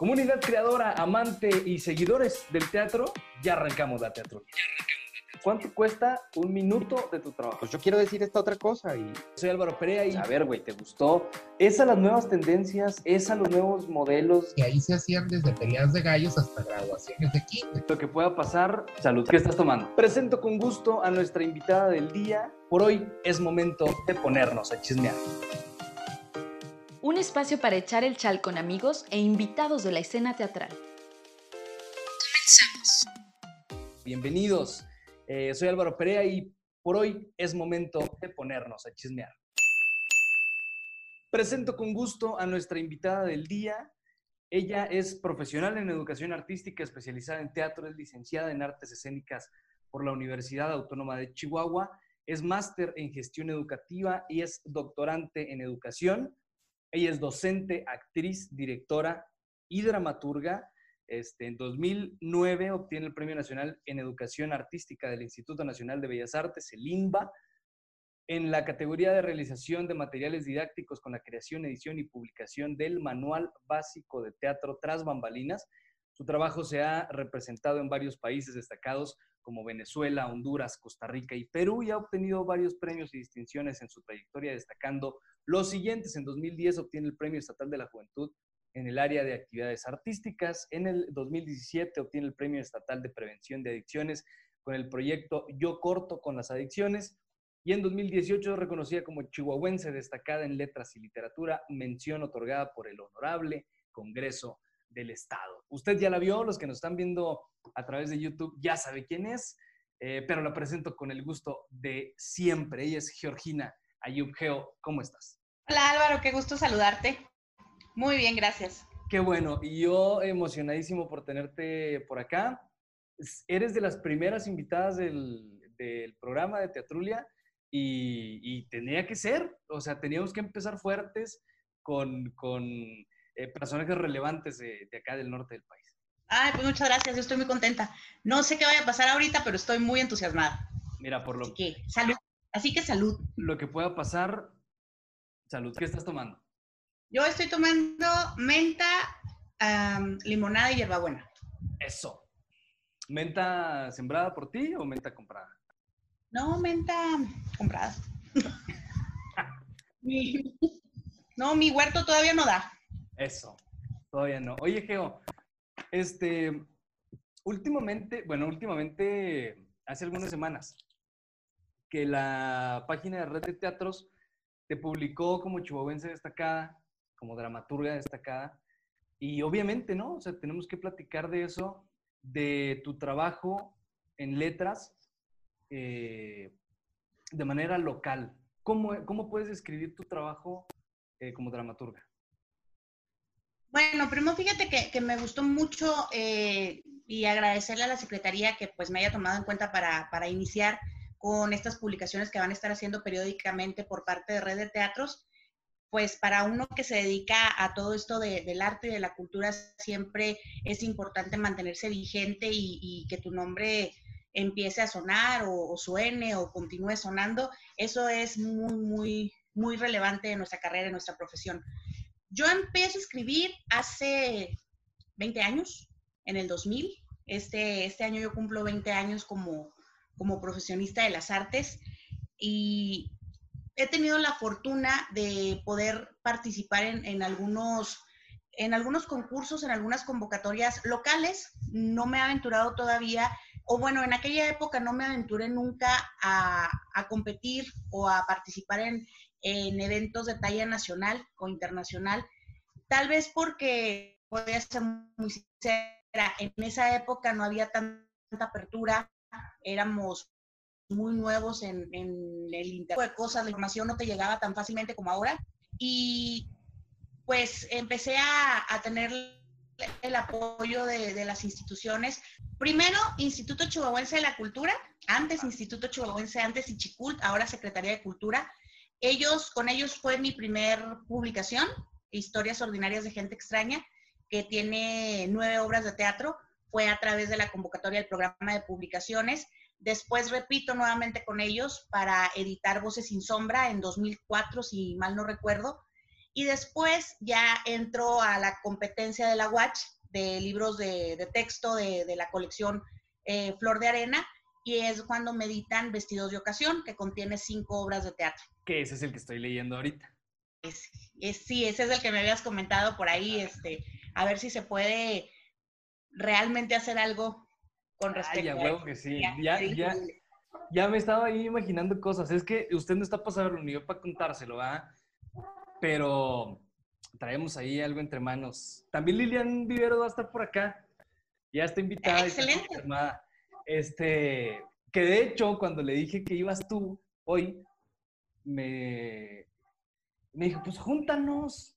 Comunidad creadora, amante y seguidores del teatro, ya arrancamos la teatro. ¿Cuánto cuesta un minuto de tu trabajo? Pues yo quiero decir esta otra cosa y... Soy Álvaro Perea y... A ver, güey, ¿te gustó? ¿Es a las nuevas tendencias? ¿Es a los nuevos modelos? Que ahí se hacían desde peleas de gallos hasta graduaciones de kinder. Lo que pueda pasar, salud. ¿Qué estás tomando? Presento con gusto a nuestra invitada del día. Por hoy es momento de ponernos a chismear. Un espacio para echar el chal con amigos e invitados de la escena teatral. Comenzamos. Bienvenidos. Eh, soy Álvaro Perea y por hoy es momento de ponernos a chismear. Presento con gusto a nuestra invitada del día. Ella es profesional en educación artística, especializada en teatro, es licenciada en artes escénicas por la Universidad Autónoma de Chihuahua, es máster en gestión educativa y es doctorante en educación. Ella es docente, actriz, directora y dramaturga. Este, en 2009 obtiene el Premio Nacional en Educación Artística del Instituto Nacional de Bellas Artes, el INBA, en la categoría de realización de materiales didácticos con la creación, edición y publicación del Manual Básico de Teatro Tras Bambalinas. Su trabajo se ha representado en varios países destacados como Venezuela, Honduras, Costa Rica y Perú y ha obtenido varios premios y distinciones en su trayectoria, destacando los siguientes. En 2010 obtiene el Premio Estatal de la Juventud en el área de actividades artísticas. En el 2017 obtiene el Premio Estatal de Prevención de Adicciones con el proyecto Yo Corto con las Adicciones. Y en 2018 reconocida como chihuahuense destacada en letras y literatura, mención otorgada por el Honorable Congreso del Estado. Usted ya la vio, los que nos están viendo a través de YouTube ya sabe quién es, eh, pero la presento con el gusto de siempre. Ella es Georgina Ayub. Geo, ¿cómo estás? Hola Álvaro, qué gusto saludarte. Muy bien, gracias. Qué bueno, y yo emocionadísimo por tenerte por acá. Eres de las primeras invitadas del, del programa de Teatrulia y, y, tenía que ser, o sea, teníamos que empezar fuertes con, con eh, personajes relevantes de, de, acá del norte del país. Ay, pues muchas gracias, yo estoy muy contenta. No sé qué vaya a pasar ahorita, pero estoy muy entusiasmada. Mira, por lo Así que salud. Así que salud. Lo que pueda pasar, salud. ¿Qué estás tomando? Yo estoy tomando menta, um, limonada y hierbabuena. Eso. ¿Menta sembrada por ti o menta comprada? No, menta comprada. mi, no, mi huerto todavía no da. Eso, todavía no. Oye, Geo, este, últimamente, bueno, últimamente, hace algunas semanas, que la página de Red de Teatros te publicó como chihuahuense destacada, como dramaturga destacada, y obviamente, ¿no? O sea, tenemos que platicar de eso, de tu trabajo en letras eh, de manera local. ¿Cómo, ¿Cómo, puedes describir tu trabajo eh, como dramaturga? Bueno, primero fíjate que, que me gustó mucho eh, y agradecerle a la Secretaría que pues me haya tomado en cuenta para, para, iniciar con estas publicaciones que van a estar haciendo periódicamente por parte de Red de Teatros. Pues para uno que se dedica a todo esto de, del arte y de la cultura, siempre es importante mantenerse vigente y, que tu nombre empiece a sonar o, suene o continúe sonando. Eso es muy, muy, muy relevante en nuestra carrera, en nuestra profesión. Yo empecé a escribir hace 20 años, en el 2000. Este, este año yo cumplo 20 años como, como profesionista de las artes y he tenido la fortuna de poder participar en, en, algunos, en algunos concursos, en algunas convocatorias locales. No me he aventurado todavía, o bueno, en aquella época no me aventuré nunca a, a competir o a participar en, en eventos de talla nacional o internacional, tal vez porque, voy a ser muy sincera, en esa época no había tanta apertura, éramos muy nuevos en, en el internet de cosas, la información no te llegaba tan fácilmente como ahora, y pues empecé a, a tener el apoyo de, de, las instituciones. Primero, Instituto Chihuahuense de la Cultura, antes Instituto Chihuahuense, antes Ichicult, ahora Secretaría de Cultura, ellos, con ellos fue mi primer publicación, Historias Ordinarias de Gente Extraña, que tiene nueve obras de teatro. Fue a través de la convocatoria del programa de publicaciones. Después repito nuevamente con ellos para editar Voces sin Sombra en 2004, si mal no recuerdo. Y después ya entró a la competencia de la Watch de libros de, texto de, la colección eh, Flor de Arena y es cuando meditan Vestidos de Ocasión, que contiene cinco obras de teatro. Que ese es el que estoy leyendo ahorita. Es, sí, ese es el que me habías comentado por ahí, este, a ver si se puede realmente hacer algo con respecto ya, a que sí. Ya, ya, ya, me estaba ahí imaginando cosas. Es que usted no está saberlo ni yo para contárselo, ¿va? Pero traemos ahí algo entre manos. También Lilian Vivero va a estar por acá. Ya está invitada. Excelente. este, que de hecho, cuando le dije que ibas tú hoy, me, me dijo, pues júntanos.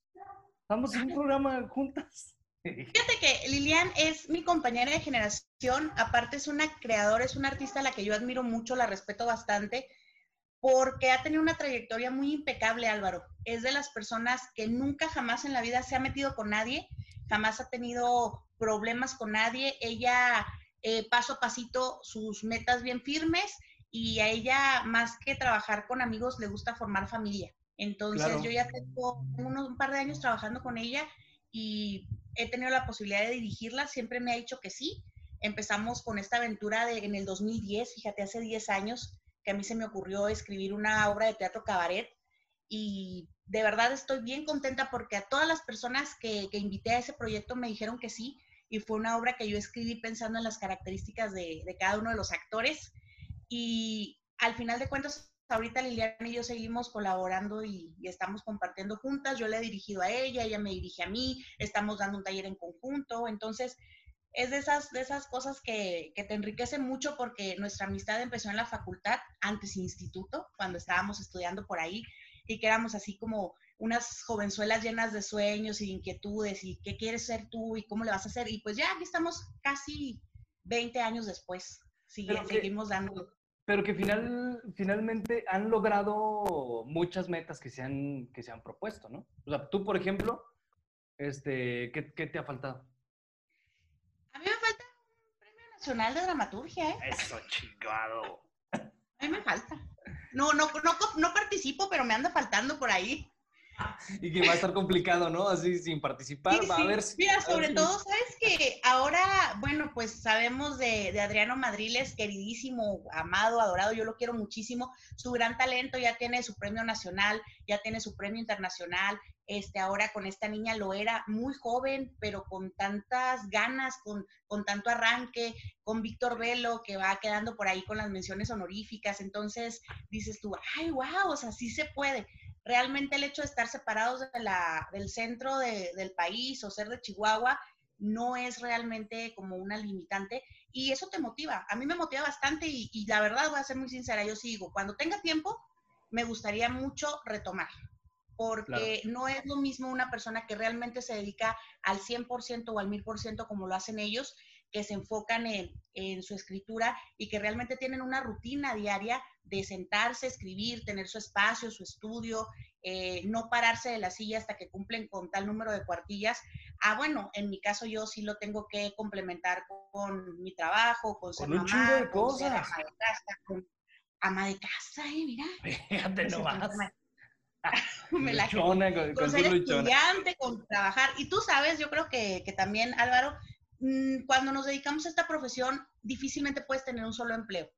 Vamos en un programa juntas. Fíjate que Lilian es mi compañera de generación, aparte es una creadora, es una artista a la que yo admiro mucho, la respeto bastante, porque ha tenido una trayectoria muy impecable, Álvaro. Es de las personas que nunca jamás en la vida se ha metido con nadie, jamás ha tenido problemas con nadie. Ella eh, paso a pasito sus metas bien firmes y a ella más que trabajar con amigos le gusta formar familia. Entonces yo ya tengo un par de años trabajando con ella y he tenido la posibilidad de dirigirla, siempre me ha dicho que sí. Empezamos con esta aventura de, en el 2010, fíjate, hace 10 años que a mí se me ocurrió escribir una obra de teatro cabaret y de verdad estoy bien contenta porque a todas las personas que, invité a ese proyecto me dijeron que sí y fue una obra que yo escribí pensando en las características de, de cada uno de los actores y al final de cuentas ahorita Liliana y yo seguimos colaborando y, estamos compartiendo juntas. Yo le he dirigido a ella, ella me dirige a mí, estamos dando un taller en conjunto. Entonces, es de esas, de esas cosas que, que te enriquecen mucho porque nuestra amistad empezó en la facultad, antes instituto, cuando estábamos estudiando por ahí y que éramos así como unas jovenzuelas llenas de sueños y inquietudes y qué quieres ser tú y cómo le vas a hacer. Y pues ya aquí estamos casi 20 años después, seguimos dando pero que final, finalmente han logrado muchas metas que se han, que se han propuesto, ¿no? O sea, tú, por ejemplo, este, ¿qué, qué te ha faltado? A mí me falta un premio nacional de dramaturgia, ¿eh? Eso, chingado. A mí me falta. No, no, no, no participo, pero me anda faltando por ahí y que va a estar complicado, ¿no? Así sin participar, va a ver. Mira, sobre todo, sabes que ahora, bueno, pues sabemos de, de, Adriano Madriles, queridísimo, amado, adorado, yo lo quiero muchísimo. Su gran talento ya tiene su premio nacional, ya tiene su premio internacional. Este, ahora con esta niña lo era muy joven, pero con tantas ganas, con, con tanto arranque, con Víctor Velo, que va quedando por ahí con las menciones honoríficas. Entonces dices tú, ay, wow, o sea, sí se puede realmente el hecho de estar separados de la, del centro del país o ser de Chihuahua no es realmente como una limitante y eso te motiva. A mí me motiva bastante y, la verdad voy a ser muy sincera, yo sigo, cuando tenga tiempo me gustaría mucho retomar, porque no es lo mismo una persona que realmente se dedica al 100% o al 1000% como lo hacen ellos, que se enfocan en, en, su escritura y que realmente tienen una rutina diaria de sentarse, escribir, tener su espacio, su estudio, eh, no pararse de la silla hasta que cumplen con tal número de cuartillas. Ah, bueno, en mi caso yo sí lo tengo que complementar con mi trabajo, con ser con mamá, de con ser ama de casa, con ama de casa, eh, mira. Fíjate nomás. Me la con, con, ser estudiante, con trabajar. Y tú sabes, yo creo que, que también, Álvaro, cuando nos dedicamos a esta profesión, difícilmente puedes tener un solo empleo.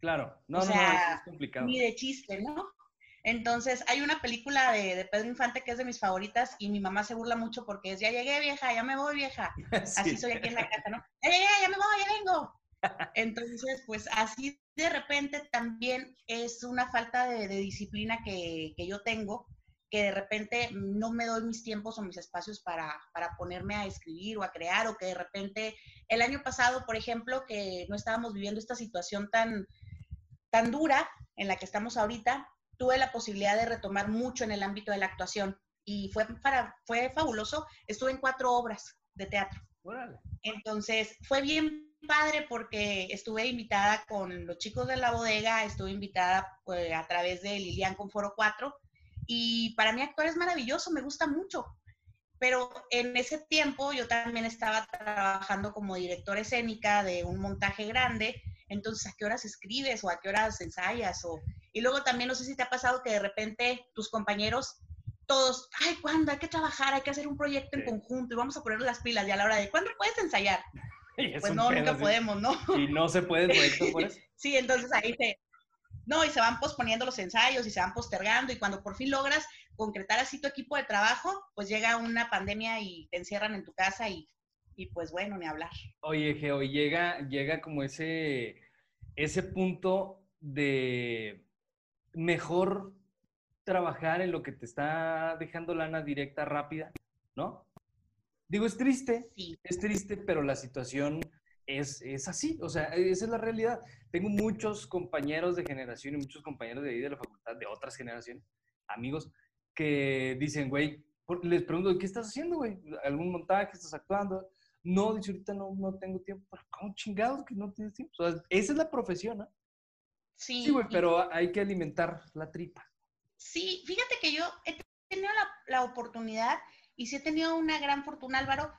Claro, no, no, es complicado. Ni de chiste, ¿no? Entonces, hay una película de, Pedro Infante que es de mis favoritas y mi mamá se burla mucho porque es, ya llegué vieja, ya me voy vieja. Así soy aquí en la casa, ¿no? Ya llegué, ya me voy, ya vengo. Entonces, pues así de repente también es una falta de, disciplina que, que, yo tengo, que de repente no me doy mis tiempos o mis espacios para, para ponerme a escribir o a crear, o que de repente el año pasado, por ejemplo, que no estábamos viviendo esta situación tan, tan dura en la que estamos ahorita, tuve la posibilidad de retomar mucho en el ámbito de la actuación y fue, para, fue fabuloso. Estuve en cuatro obras de teatro. Entonces, fue bien padre porque estuve invitada con los chicos de la bodega, estuve invitada pues, a través de Lilian con Foro 4 y para mí actuar es maravilloso, me gusta mucho. Pero en ese tiempo yo también estaba trabajando como directora escénica de un montaje grande entonces, ¿a qué horas escribes o a qué horas ensayas? O... Y luego también no sé si te ha pasado que de repente tus compañeros todos, ay, ¿cuándo? Hay que trabajar, hay que hacer un proyecto en conjunto y vamos a poner las pilas. Y a la hora de, ¿cuándo puedes ensayar? Pues no, nunca podemos, ¿no? Y no se puede el proyecto por eso. Sí, entonces ahí se, no, y se van posponiendo los ensayos y se van postergando y cuando por fin logras concretar así tu equipo de trabajo, pues llega una pandemia y te encierran en tu casa y, y pues bueno, ni hablar. Oye, Geo, llega, llega como ese, ese punto de mejor trabajar en lo que te está dejando lana directa rápida, ¿no? Digo, es triste, Sí, es triste, pero la situación es, es así, o sea, esa es la realidad. Tengo muchos compañeros de generación y muchos compañeros de ahí de la facultad, de otras generaciones, amigos, que dicen, güey, les pregunto, ¿qué estás haciendo, güey? ¿Algún montaje? ¿Estás actuando? No, dice, ahorita no, no tengo tiempo. ¿Pero ¿Cómo chingados que no tienes tiempo? O sea, esa es la profesión, ¿no? sí. Sí, güey, pero hay que alimentar la tripa. Sí, fíjate que yo he tenido la, la oportunidad y sí he tenido una gran fortuna, Álvaro.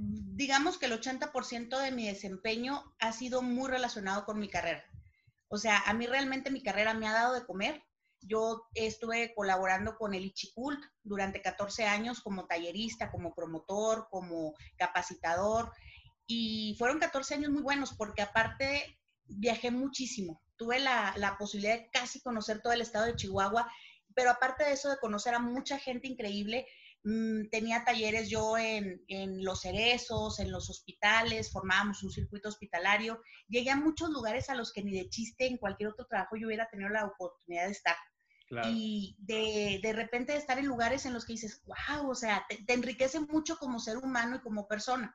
Digamos que el 80% de mi desempeño ha sido muy relacionado con mi carrera. O sea, a mí realmente mi carrera me ha dado de comer. Yo estuve colaborando con el Ichicult durante 14 años como tallerista, como promotor, como capacitador. Y fueron 14 años muy buenos porque aparte viajé muchísimo. Tuve la, la posibilidad de casi conocer todo el estado de Chihuahua pero aparte de eso, de conocer a mucha gente increíble, mmm, tenía talleres yo en, en, los cerezos, en los hospitales, formábamos un circuito hospitalario. Llegué a muchos lugares a los que ni de chiste en cualquier otro trabajo yo hubiera tenido la oportunidad de estar. Claro. Y de, de, repente de estar en lugares en los que dices, wow, o sea, te, te enriquece mucho como ser humano y como persona.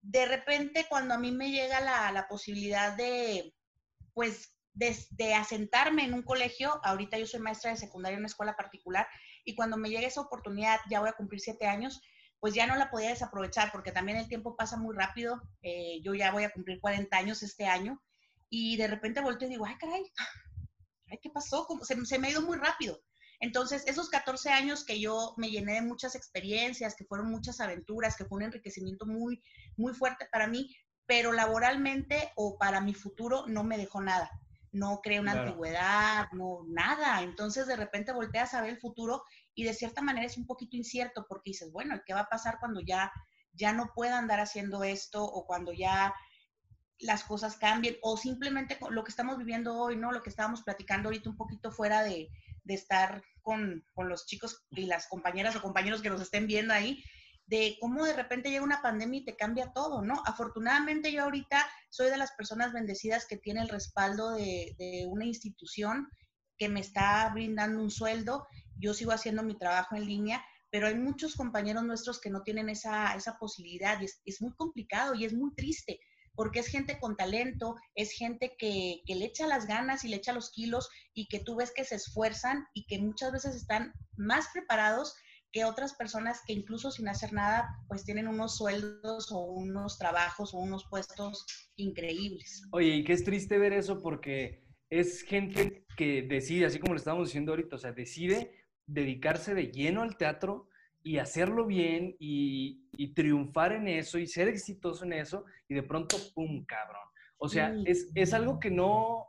De repente, cuando a mí me llega la, la posibilidad de, pues, de, de, asentarme en un colegio, ahorita yo soy maestra de secundaria en una escuela particular, y cuando me llegue esa oportunidad, ya voy a cumplir siete años, pues ya no la podía desaprovechar, porque también el tiempo pasa muy rápido, eh, yo ya voy a cumplir 40 años este año, y de repente volteo y digo, ay, caray, ay, ¿qué pasó? Se, se me ha ido muy rápido. Entonces, esos 14 años que yo me llené de muchas experiencias, que fueron muchas aventuras, que fue un enriquecimiento muy, muy fuerte para mí, pero laboralmente o para mi futuro no me dejó nada no creé una claro. antigüedad, no, nada. Entonces de repente volteas a ver el futuro y de cierta manera es un poquito incierto porque dices, bueno, ¿qué va a pasar cuando ya, ya no pueda andar haciendo esto o cuando ya las cosas cambien o simplemente lo que estamos viviendo hoy, ¿no? Lo que estábamos platicando ahorita un poquito fuera de, de estar con, con los chicos y las compañeras o compañeros que nos estén viendo ahí, de cómo de repente llega una pandemia y te cambia todo, ¿no? Afortunadamente yo ahorita soy de las personas bendecidas que tiene el respaldo de, una institución que me está brindando un sueldo, yo sigo haciendo mi trabajo en línea, pero hay muchos compañeros nuestros que no tienen esa, esa posibilidad y es, muy complicado y es muy triste porque es gente con talento, es gente que, le echa las ganas y le echa los kilos y que tú ves que se esfuerzan y que muchas veces están más preparados que otras personas que incluso sin hacer nada, pues tienen unos sueldos o unos trabajos o unos puestos increíbles. Oye, y que es triste ver eso porque es gente que decide, así como lo estamos diciendo ahorita, o sea, decide dedicarse de lleno al teatro y hacerlo bien y, y triunfar en eso y ser exitoso en eso y de pronto, ¡pum!, cabrón. O sea, Sí. es, es algo que no,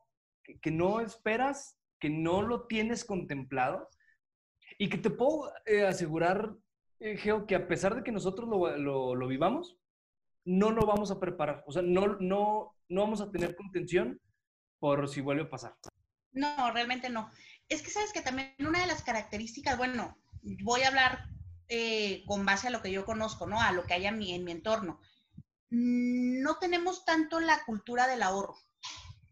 que no esperas, que no lo tienes contemplado y que te puedo eh, asegurar, eh, Geo, que a pesar de que nosotros lo, lo, vivamos, no lo vamos a preparar. O sea, no, no, no vamos a tener contención por si vuelve a pasar. No, realmente no. Es que sabes que también una de las características, bueno, voy a hablar eh, con base a lo que yo conozco, ¿no? A lo que hay en mi, en mi entorno. No tenemos tanto la cultura del ahorro.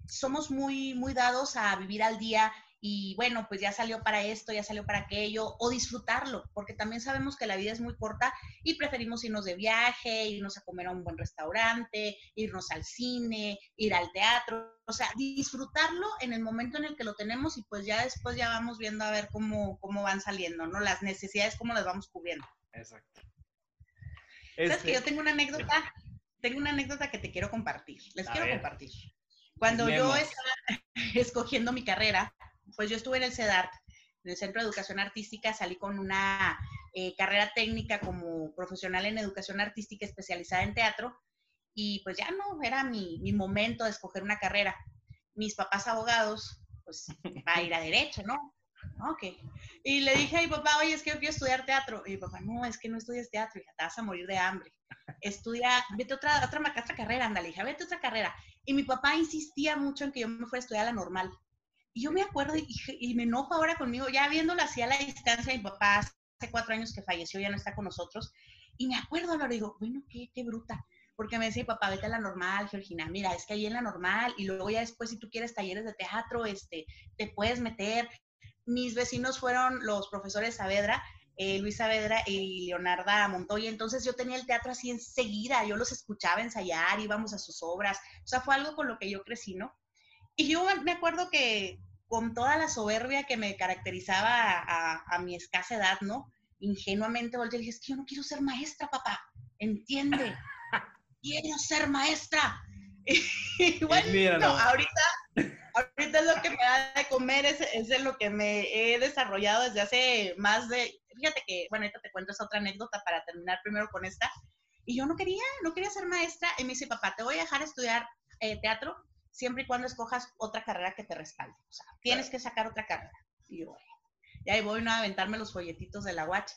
Somos muy, muy dados a vivir al día y bueno, pues ya salió para esto, ya salió para aquello, o disfrutarlo, porque también sabemos que la vida es muy corta y preferimos irnos de viaje, irnos a comer a un buen restaurante, irnos al cine, ir al teatro, o sea, disfrutarlo en el momento en el que lo tenemos y pues ya después ya vamos viendo a ver cómo, cómo van saliendo, ¿no? Las necesidades, cómo las vamos cubriendo. Exacto. ¿Sabes este... que yo tengo una anécdota? Tengo una anécdota que te quiero compartir, les a quiero ver. compartir. Cuando yo estaba escogiendo mi carrera, pues yo estuve en el CEDART, en el Centro de Educación Artística, salí con una eh, carrera técnica como profesional en educación artística especializada en teatro y pues ya no, era mi, mi momento de escoger una carrera. Mis papás abogados, pues va a ir a derecho, ¿no? Ok. Y le dije a mi papá, oye, es que yo quiero estudiar teatro. Y mi papá, no, es que no estudias teatro, hija, te vas a morir de hambre. Estudia, vete otra, otra, otra carrera, ándale, hija, vete otra carrera. Y mi papá insistía mucho en que yo me fuera a estudiar la normal. Y yo me acuerdo y, me enojo ahora conmigo, ya viéndolo así a la distancia, mi papá hace cuatro años que falleció, ya no está con nosotros. Y me acuerdo ahora, digo, bueno, qué, qué bruta porque me decía, papá, vete a la normal, Georgina, mira, es que ahí en la normal, y luego ya después, si tú quieres talleres de teatro, este, te puedes meter. Mis vecinos fueron los profesores Saavedra, eh, Luis Saavedra y Leonarda Montoya, entonces yo tenía el teatro así enseguida, yo los escuchaba ensayar, íbamos a sus obras, o sea, fue algo con lo que yo crecí, ¿no? Y yo me acuerdo que con toda la soberbia que me caracterizaba a, a mi escasa edad, ¿no? Ingenuamente volteé y dije, es que yo no quiero ser maestra, papá, entiende quiero ser maestra. Y bueno, ahorita, ahorita es lo que me da de comer, es, es lo que me he desarrollado desde hace más de, fíjate que, bueno, ahorita te cuento esa otra anécdota para terminar primero con esta. Y yo no quería, no quería ser maestra. Y me dice, papá, te voy a dejar estudiar eh, teatro siempre y cuando escojas otra carrera que te respalde. O sea, tienes que sacar otra carrera. Y yo, y ahí voy ¿no? a aventarme los folletitos de la guacha.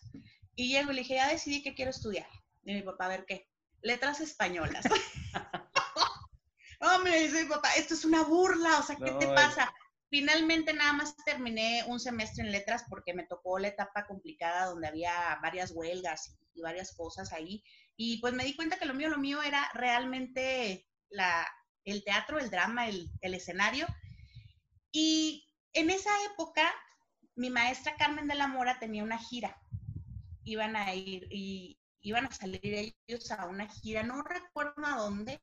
Y llego y le dije, ya decidí que quiero estudiar. Y mi papá, a ver qué letras españolas. no, me dice mi papá, esto es una burla, o sea, ¿qué te pasa? Finalmente nada más terminé un semestre en letras porque me tocó la etapa complicada donde había varias huelgas y, varias cosas ahí. Y pues me di cuenta que lo mío, lo mío era realmente la, el teatro, el drama, el, el escenario. Y en esa época, mi maestra Carmen de la Mora tenía una gira. Iban a ir y iban a salir ellos a una gira, no recuerdo a dónde,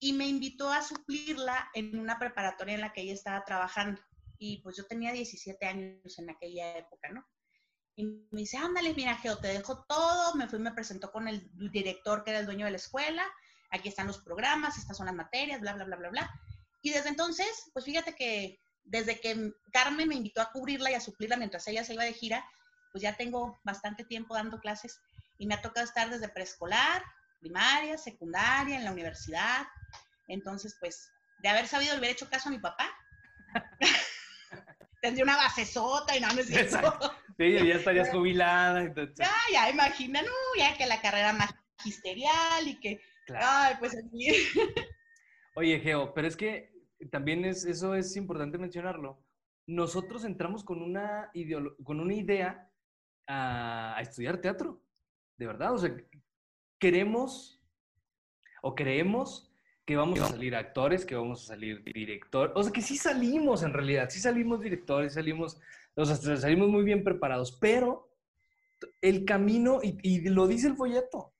y me invitó a suplirla en una preparatoria en la que ella estaba trabajando. Y pues yo tenía 17 años en aquella época, ¿no? Y me dice, ándale, mira, Geo, te dejo todo. Me fui, me presentó con el director que era el dueño de la escuela. Aquí están los programas, estas son las materias, bla, bla, bla, bla, bla. Y desde entonces, pues fíjate que desde que Carmen me invitó a cubrirla y a suplirla mientras ella se iba de gira, pues ya tengo bastante tiempo dando clases y me ha tocado estar desde preescolar, primaria, secundaria, en la universidad. Entonces, pues, de haber sabido haber hecho caso a mi papá, tendría una base sota y no me siento. Sí, ya estarías jubilada. Entonces. Ya, ya, imagina, no, ya que la carrera magisterial y que, ay, pues aquí. Oye, Geo, pero es que también es, eso es importante mencionarlo. Nosotros entramos con una, con una idea a estudiar teatro de verdad, o sea, queremos o creemos que vamos a salir actores, que vamos a salir directores, o sea, que sí salimos en realidad, sí salimos directores, salimos, o sea, salimos muy bien preparados, pero el camino, y, y lo dice el folleto,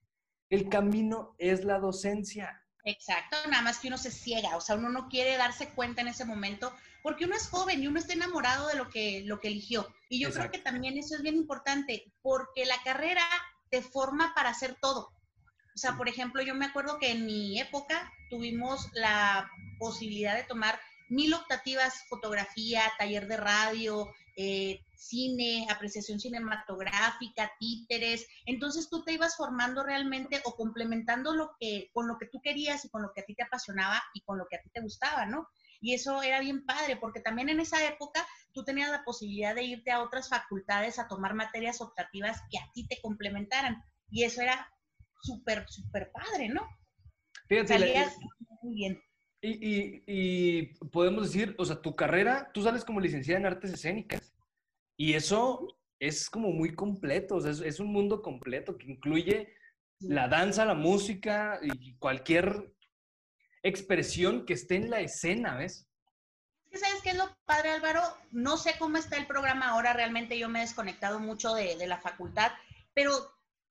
el camino es la docencia. Exacto, nada más que uno se ciega, o sea, uno no quiere darse cuenta en ese momento porque uno es joven y uno está enamorado de lo que, lo que eligió. Y yo creo que también eso es bien importante, porque la carrera te forma para hacer todo. O sea, por ejemplo, yo me acuerdo que en mi época tuvimos la posibilidad de tomar mil optativas, fotografía, taller de radio, eh, cine, apreciación cinematográfica, títeres. Entonces tú te ibas formando realmente o complementando lo que, con lo que tú querías y con lo que a ti te apasionaba y con lo que a ti te gustaba, ¿no? Y eso era bien padre, porque también en esa época tú tenías la posibilidad de irte a otras facultades a tomar materias optativas que a ti te complementaran. Y eso era súper, súper padre, ¿no? Fíjate, Salías muy bien. Y, y, podemos decir, o sea, tu carrera, tú sales como licenciada en artes escénicas. Y eso es como muy completo, o sea, es, es un mundo completo que incluye la danza, la música y cualquier expresión que esté en la escena, ¿ves? ¿Sabes qué es lo padre, Álvaro? No sé cómo está el programa ahora, realmente yo me he desconectado mucho de, de la facultad, pero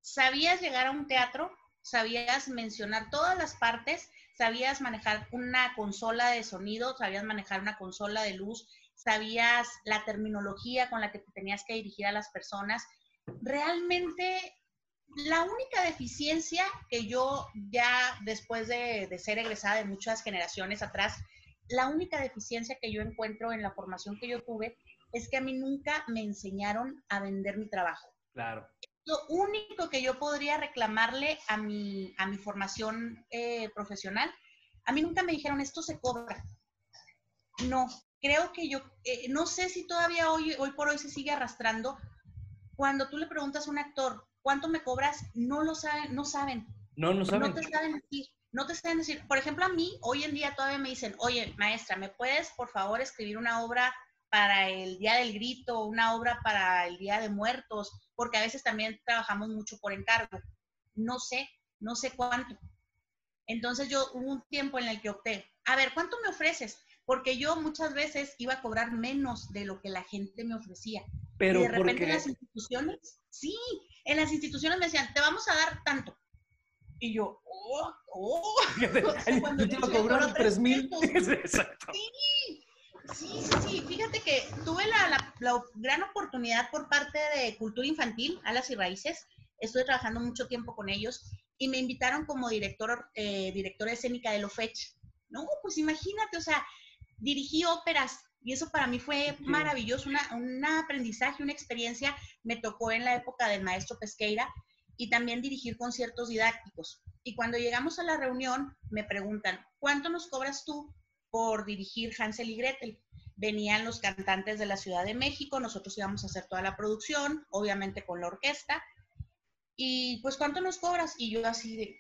¿sabías llegar a un teatro? ¿Sabías mencionar todas las partes? ¿Sabías manejar una consola de sonido? ¿Sabías manejar una consola de luz? ¿Sabías la terminología con la que te tenías que dirigir a las personas? Realmente la única deficiencia que yo ya después de, ser egresada de muchas generaciones atrás, la única deficiencia que yo encuentro en la formación que yo tuve es que a mí nunca me enseñaron a vender mi trabajo. Claro. Lo único que yo podría reclamarle a mi, a mi formación eh, profesional, a mí nunca me dijeron esto se cobra. No, creo que yo, eh, no sé si todavía hoy, hoy por hoy se sigue arrastrando. Cuando tú le preguntas a un actor, ¿cuánto me cobras? No lo saben, no saben. No, no saben. No te saben decir, no te saben decir. Por ejemplo, a mí, hoy en día todavía me dicen, oye, maestra, ¿me puedes, por favor, escribir una obra para el Día del Grito, una obra para el Día de Muertos? Porque a veces también trabajamos mucho por encargo. No sé, no sé cuánto. Entonces yo hubo un tiempo en el que opté, a ver, ¿cuánto me ofreces? Porque yo muchas veces iba a cobrar menos de lo que la gente me ofrecía. Pero y de repente porque... en las instituciones, sí, en las instituciones me decían, te vamos a dar tanto. Y yo, oh, oh. yo te iba a cobrar tres mil. Exacto. Sí, sí, sí, sí. Fíjate que tuve la, la, la, gran oportunidad por parte de Cultura Infantil, Alas y Raíces. Estuve trabajando mucho tiempo con ellos y me invitaron como director, eh, directora escénica de Lofech. No, pues imagínate, o sea, dirigí óperas y eso para mí fue maravilloso, una, un aprendizaje, una experiencia. Me tocó en la época del maestro Pesqueira y también dirigir conciertos didácticos. Y cuando llegamos a la reunión, me preguntan, ¿cuánto nos cobras tú por dirigir Hansel y Gretel? Venían los cantantes de la Ciudad de México, nosotros íbamos a hacer toda la producción, obviamente con la orquesta. Y pues, ¿cuánto nos cobras? Y yo así de,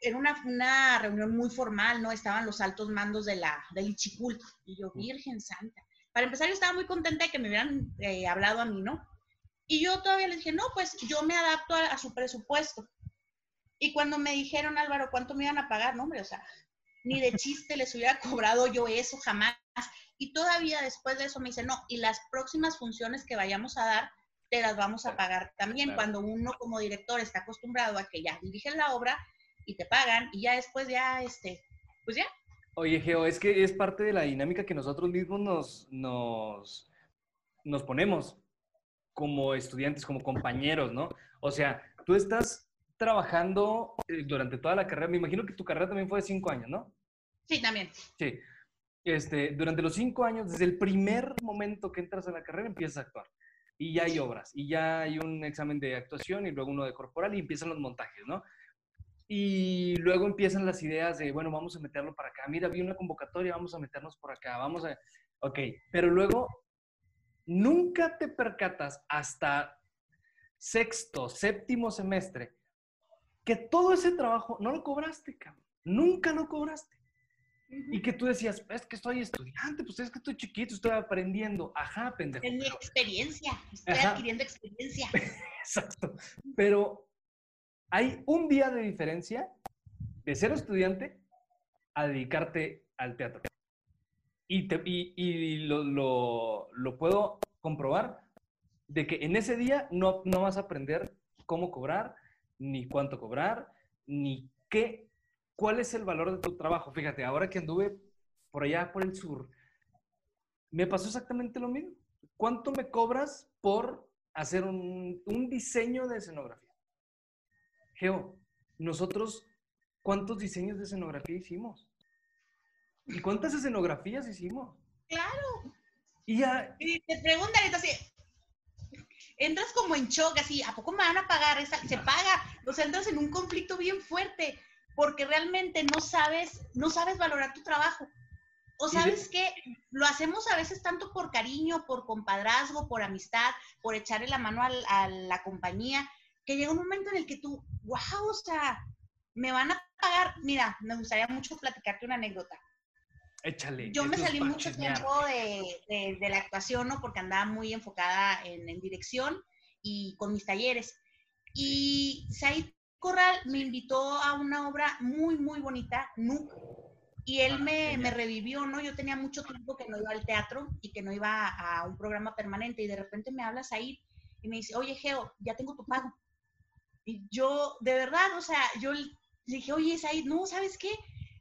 era una, una reunión muy formal, ¿no? Estaban los altos mandos de la, del Ichicul. Y yo, Virgen Santa. Para empezar, yo estaba muy contenta de que me hubieran eh, hablado a mí, ¿no? Y yo todavía les dije, no, pues yo me adapto a, a, su presupuesto. Y cuando me dijeron, Álvaro, ¿cuánto me iban a pagar? No, hombre, o sea, ni de chiste les hubiera cobrado yo eso, jamás. Y todavía después de eso me dice, no, y las próximas funciones que vayamos a dar, te las vamos a pagar también. Claro. Cuando uno como director está acostumbrado a que ya dirigen la obra y te pagan, y ya después ya, este, pues ya. Oye, Geo, es que es parte de la dinámica que nosotros mismos nos, nos, nos ponemos como estudiantes, como compañeros, ¿no? O sea, tú estás trabajando eh, durante toda la carrera, me imagino que tu carrera también fue de cinco años, ¿no? Sí, también. Sí. Este, durante los cinco años, desde el primer momento que entras a la carrera, empiezas a actuar. Y ya hay obras, y ya hay un examen de actuación y luego uno de corporal y empiezan los montajes, ¿no? Y luego empiezan las ideas de, bueno, vamos a meterlo para acá. Mira, vi una convocatoria, vamos a meternos por acá, vamos a... Ok, pero luego nunca te percatas hasta sexto, séptimo semestre que todo ese trabajo no lo cobraste, cabrón. Nunca lo cobraste. Uh -huh. Y que tú decías, es que estoy estudiante, pues es que estoy chiquito, estoy aprendiendo. Ajá, pendejo. Es mi experiencia, estoy Ajá. adquiriendo experiencia. Exacto. Pero hay un día de diferencia de ser estudiante a dedicarte al teatro. Y, te, y, y lo, lo, lo, puedo comprobar de que en ese día no, no vas a aprender cómo cobrar, ni cuánto cobrar, ni qué, cuál es el valor de tu trabajo. Fíjate, ahora que anduve por allá, por el sur, me pasó exactamente lo mismo. ¿Cuánto me cobras por hacer un, un diseño de escenografía? Geo, nosotros, ¿cuántos diseños de escenografía hicimos? ¿Y cuántas escenografías hicimos? Claro. Y ya... Y te preguntan entonces, entras como en shock, así, ¿a poco me van a pagar? Esa? Se paga. O sea, entras en un conflicto bien fuerte porque realmente no sabes, no sabes valorar tu trabajo. O sabes que lo hacemos a veces tanto por cariño, por compadrazgo, por amistad, por echarle la mano a, a la compañía, que llega un momento en el que tú, wow, o sea, me van a pagar. Mira, me gustaría mucho platicarte una anécdota. Échale. Yo me salí mucho chismear. tiempo de, de, de, la actuación, ¿no? Porque andaba muy enfocada en, en, dirección y con mis talleres. Y Said Corral me invitó a una obra muy, muy bonita, Nuke. Y él me, me, revivió, ¿no? Yo tenía mucho tiempo que no iba al teatro y que no iba a un programa permanente. Y de repente me habla Said y me dice, oye, Geo, ya tengo tu pago. Y yo, de verdad, o sea, yo le dije, oye, Said, no, ¿sabes qué?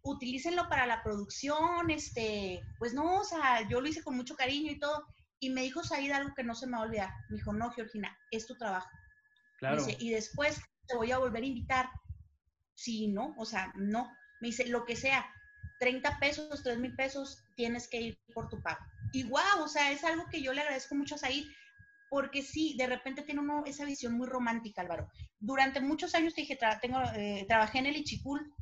Utilícenlo para la producción, este, pues no, o sea, yo lo hice con mucho cariño y todo. Y me dijo Said algo que no se me va a olvidar. Me dijo, no, Georgina, es tu trabajo. Claro. Dice, y después te voy a volver a invitar. Sí, no, o sea, no. Me dice, lo que sea, 30 pesos, 3 mil pesos, tienes que ir por tu pago. Y wow, o sea, es algo que yo le agradezco mucho a Said, porque sí, de repente tiene uno esa visión muy romántica, Álvaro. Durante muchos años te dije, tra tengo, eh, trabajé en el Ichicul,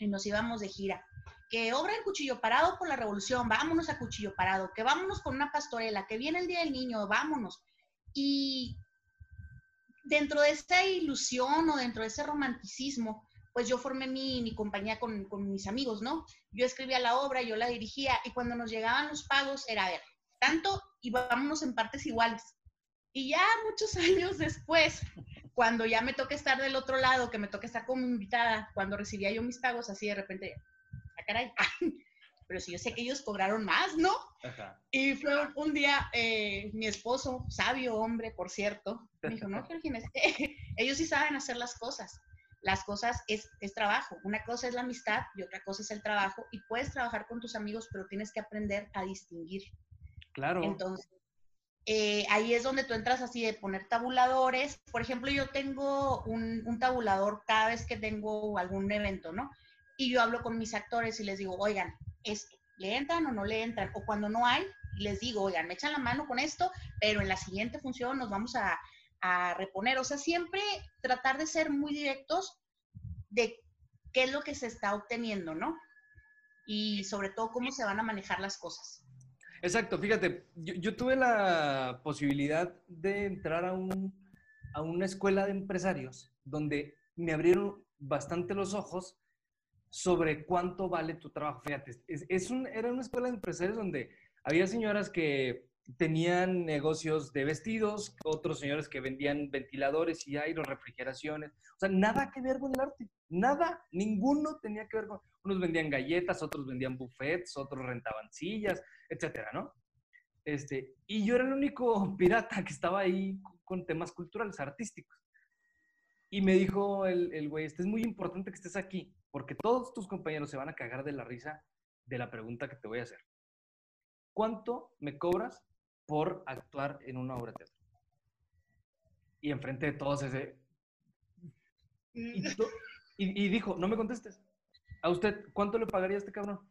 y nos íbamos de gira. que obra en Cuchillo Parado por la Revolución, vámonos a Cuchillo Parado, que vámonos con una pastorela, que viene el Día del Niño, vámonos. Y dentro de esta ilusión o dentro de ese romanticismo, pues yo formé mi, mi compañía con, con, mis amigos, ¿no? Yo escribía la obra, yo la dirigía y cuando nos llegaban los pagos era, a ver, tanto y vámonos en partes iguales. Y ya muchos años después, cuando ya me toca estar del otro lado, que me toca estar como invitada, cuando recibía yo mis pagos, así de repente, ah, caray, pero si yo sé que ellos cobraron más, ¿no? Ajá. Y fue un día, eh, mi esposo, sabio hombre, por cierto, me dijo, no, Georgina, ellos sí saben hacer las cosas. Las cosas es, es trabajo. Una cosa es la amistad y otra cosa es el trabajo. Y puedes trabajar con tus amigos, pero tienes que aprender a distinguir. Claro. Entonces, eh, ahí es donde tú entras así de poner tabuladores. Por ejemplo, yo tengo un, tabulador cada vez que tengo algún evento, ¿no? Y yo hablo con mis actores y les digo, oigan, esto, ¿le entran o no le entran? O cuando no hay, les digo, oigan, me echan la mano con esto, pero en la siguiente función nos vamos a, a reponer. O sea, siempre tratar de ser muy directos de qué es lo que se está obteniendo, ¿no? Y sobre todo cómo se van a manejar las cosas. Exacto, fíjate, yo, yo tuve la posibilidad de entrar a, un, a una escuela de empresarios donde me abrieron bastante los ojos sobre cuánto vale tu trabajo. Fíjate, es, es un, era una escuela de empresarios donde había señoras que tenían negocios de vestidos, otros señores que vendían ventiladores y aire, refrigeraciones. O sea, nada que ver con el arte. Nada, ninguno tenía que ver con... Unos vendían galletas, otros vendían buffets, otros rentaban sillas, etcétera, ¿no? Este, y yo era el único pirata que estaba ahí con temas culturales, artísticos. Y me dijo el, güey, este es muy importante que estés aquí, porque todos tus compañeros se van a cagar de la risa de la pregunta que te voy a hacer. ¿Cuánto me cobras por actuar en una obra de teatro? Y enfrente de todos ese... Y, y, y dijo, no me contestes. ¿A usted cuánto le pagaría a este cabrón?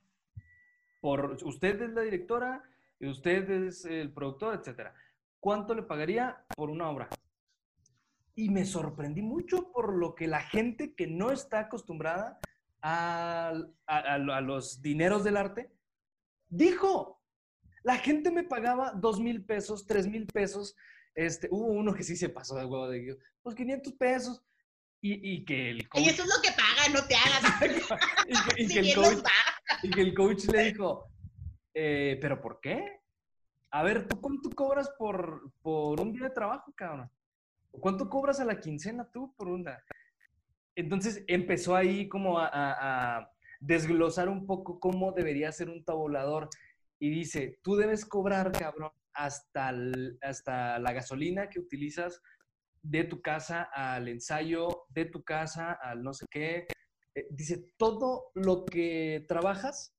Por, usted es la directora, usted es el productor, etcétera. ¿Cuánto le pagaría por una obra? Y me sorprendí mucho por lo que la gente que no está acostumbrada a, a, a los dineros del arte dijo. La gente me pagaba dos mil pesos, tres mil pesos. Este, hubo uno que sí se pasó de huevo de pues 500 pesos. Y, y que el coach... Y eso es lo que paga, no te hagas. y, que, y, que el coach, y, que, el coach, le dijo, eh, ¿pero por qué? A ver, ¿tú cuánto cobras por, por un día de trabajo, cabrón? ¿Cuánto cobras a la quincena tú por una? Entonces empezó ahí como a, a, a desglosar un poco cómo debería ser un tabulador y dice, tú debes cobrar, cabrón, hasta, hasta la gasolina que utilizas de tu casa al ensayo, de tu casa al no sé qué. Eh, dice, todo lo que trabajas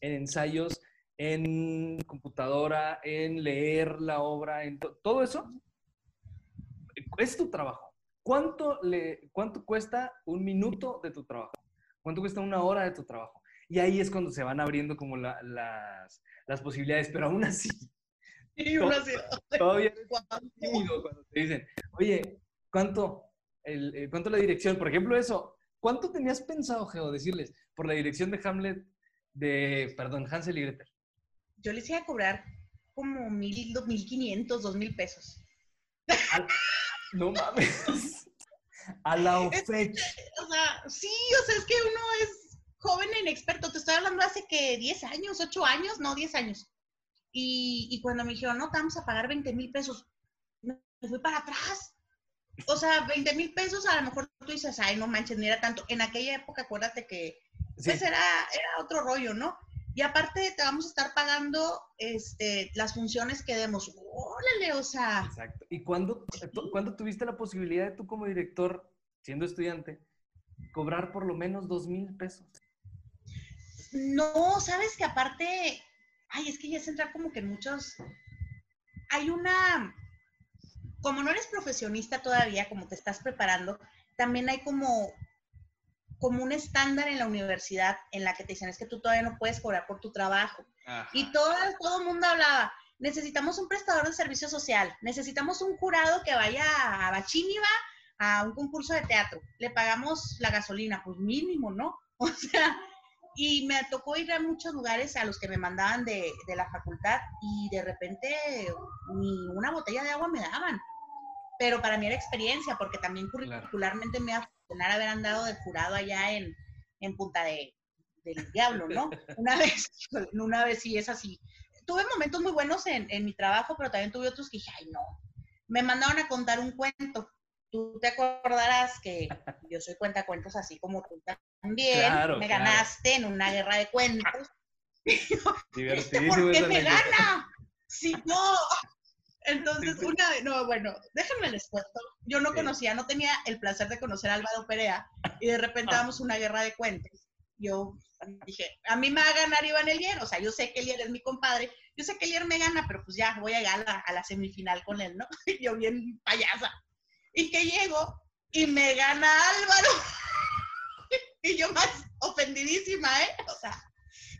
en ensayos, en computadora, en leer la obra, en todo eso, es tu trabajo. ¿Cuánto, le, ¿Cuánto cuesta un minuto de tu trabajo? ¿Cuánto cuesta una hora de tu trabajo? Y ahí es cuando se van abriendo como la, las, las posibilidades, pero aún así, y uno así, todavía cuando te dicen, oye, ¿cuánto, el, eh, ¿cuánto la dirección? Por ejemplo, eso, ¿cuánto tenías pensado, Geo, decirles por la dirección de Hamlet de, perdón, Hansel y Gretel? Yo les iba a cobrar como mil, dos mil quinientos, dos mil pesos. no mames. A la fecha. O sea, sí, o sea, es que uno es joven e inexperto. Te estoy hablando hace que 10 años, 8 años, no, 10 años. Y, y cuando me dijeron, no, te vamos a pagar 20 mil pesos, me fui para atrás. O sea, 20 mil pesos, a lo mejor tú dices, ay, no manches, ni era tanto. En aquella época, acuérdate que pues era, era otro rollo, ¿no? Y aparte te vamos a estar pagando este, las funciones que demos. Órale, o sea. Exacto. ¿Y cuándo, cuándo tuviste la posibilidad de tú como director, siendo estudiante, cobrar por lo menos dos mil pesos? No, sabes que aparte, ay, es que ya es entrar como que en muchos, hay una, como no eres profesionista todavía, como te estás preparando, también hay como, como un estándar en la universidad en la que te dicen, es que tú todavía no puedes cobrar por tu trabajo. Y todo, todo el mundo hablaba, necesitamos un prestador de servicio social, necesitamos un jurado que vaya a Bachíniva a un concurso de teatro, le pagamos la gasolina, pues mínimo, ¿no? O sea, Y me tocó ir a muchos lugares a los que me mandaban de, de la facultad y de repente ni una botella de agua me daban. Pero para mí era experiencia, porque también curricularmente me iba a funcionar haber andado de jurado allá en, en Punta de, del Diablo, ¿no? Una vez, una vez sí es así. Tuve momentos muy buenos en, en mi trabajo, pero también tuve otros que dije, ay, no. Me mandaron a contar un cuento tú te acordarás que yo soy cuentacuentos así como tú también. Claro, me claro. ganaste en una guerra de cuentos. ¿Este Divertidísimo ¿Por qué me gana? Si no. Entonces, una vez, no, bueno, déjenme les cuento. Yo no conocía, no tenía el placer de conocer a Álvaro Perea y de repente Ah. damos una guerra de cuentos. Yo dije, a mí me va a ganar Iván Elier, o sea, yo sé que Elier es mi compadre, yo sé que Elier me gana, pero pues ya voy a llegar a la, a la semifinal con él, ¿no? Y yo bien payasa. Y que llego y me gana Álvaro. y yo más ofendidísima, ¿eh? O sea,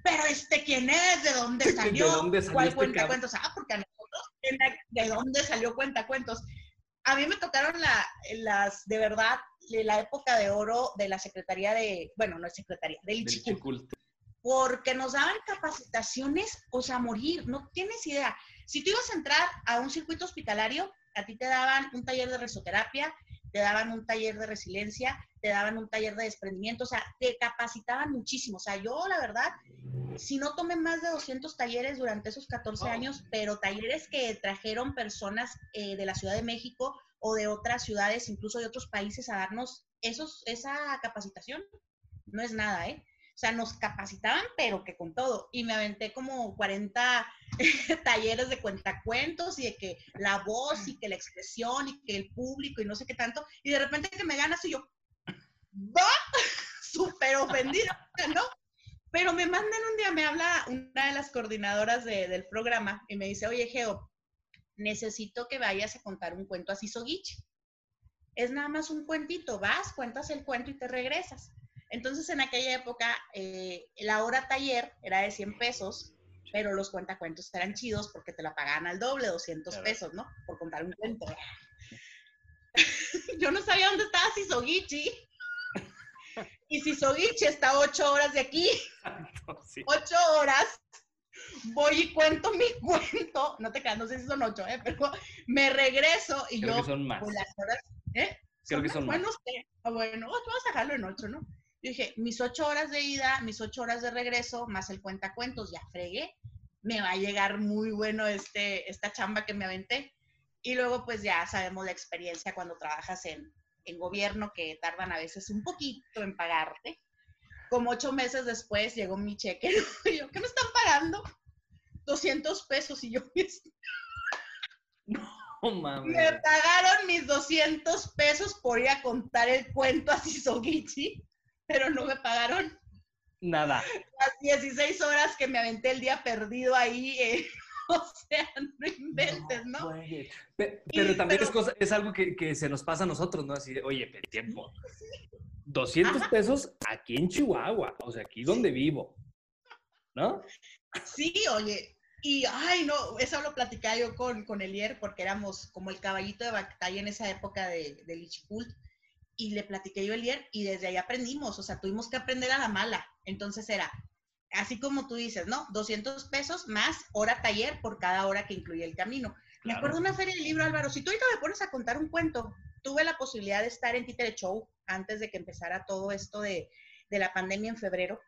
pero este quién es, de dónde ¿De salió, dónde salió cuál este cuenta cuentos, ah, porque a nosotros, ¿de dónde salió cuenta cuentos? A mí me tocaron la, las, de verdad, de la época de oro de la Secretaría de, bueno, no es Secretaría, del Del porque nos daban capacitaciones, o sea, morir, no tienes idea. Si tú ibas a entrar a un circuito hospitalario, a ti te daban un taller de resoterapia, te daban un taller de resiliencia, te daban un taller de desprendimiento, o sea, te capacitaban muchísimo. O sea, yo la verdad, si no tomé más de 200 talleres durante esos 14 Wow. años, pero talleres que trajeron personas eh, de la Ciudad de México o de otras ciudades, incluso de otros países, a darnos esos, esa capacitación, no es nada, ¿eh? O sea, nos capacitaban, pero que con todo. Y me aventé como 40 talleres de cuentacuentos y de que la voz y que la expresión y que el público y no sé qué tanto. Y de repente que me ganas y yo, va, súper ofendida, ¿no? Pero me mandan un día, me habla una de las coordinadoras de- del programa y me dice, oye, Geo, necesito que vayas a contar un cuento a Sisogichi. Es nada más un cuentito, vas, cuentas el cuento y te regresas. Entonces, en aquella época, eh, la hora taller era de 100 pesos, pero los cuentacuentos eran chidos porque te la pagaban al doble, 200 Claro. pesos, ¿no? Por contar un cuento. Yo no sabía dónde estaba Sisogichi. Y Sisogichi está 8 horas de aquí. 8 horas. Voy y cuento mi cuento. No te creas, no sé si son 8, ¿eh? pero me regreso y Creo yo que son más. pues las horas, ¿eh? Creo que son más. Bueno, sé. Ah, bueno, vamos a dejarlo en ocho, ¿no? Yo dije, mis ocho horas de ida, mis ocho horas de regreso, más el cuentacuentos, ya fregué. Me va a llegar muy bueno este, esta chamba que me aventé. Y luego, pues ya sabemos la experiencia cuando trabajas en, en gobierno, que tardan a veces un poquito en pagarte. Como ocho meses después llegó mi cheque. Y yo, ¿qué me están pagando? 200 pesos. Y yo, No mames. Me pagaron mis 200 pesos por ir a contar el cuento a Sisogichi, pero no me pagaron Nada. las 16 horas que me aventé el día perdido ahí. eh, o sea, no inventes, ¿no? Pe- Pero también pero- es, cosa, es algo que, que se nos pasa a nosotros, ¿no? Así de, oye, pero tiempo. 200 pesos aquí en Chihuahua, o sea, aquí donde vivo. ¿No? Sí, oye. Y, ay, no, eso lo platicaba yo con, con Elier, porque éramos como el caballito de batalla en esa época de, Ichicult. Y le platiqué yo a Elier y desde ahí aprendimos, o sea, tuvimos que aprender a la mala. Entonces era, así como tú dices, ¿no? 200 pesos más hora taller por cada hora que incluye el camino. Me Claro. acuerdo de una feria del libro, Álvaro, si tú ahorita me pones a contar un cuento, tuve la posibilidad de estar en Títere Show antes de que empezara todo esto de, de la pandemia en febrero,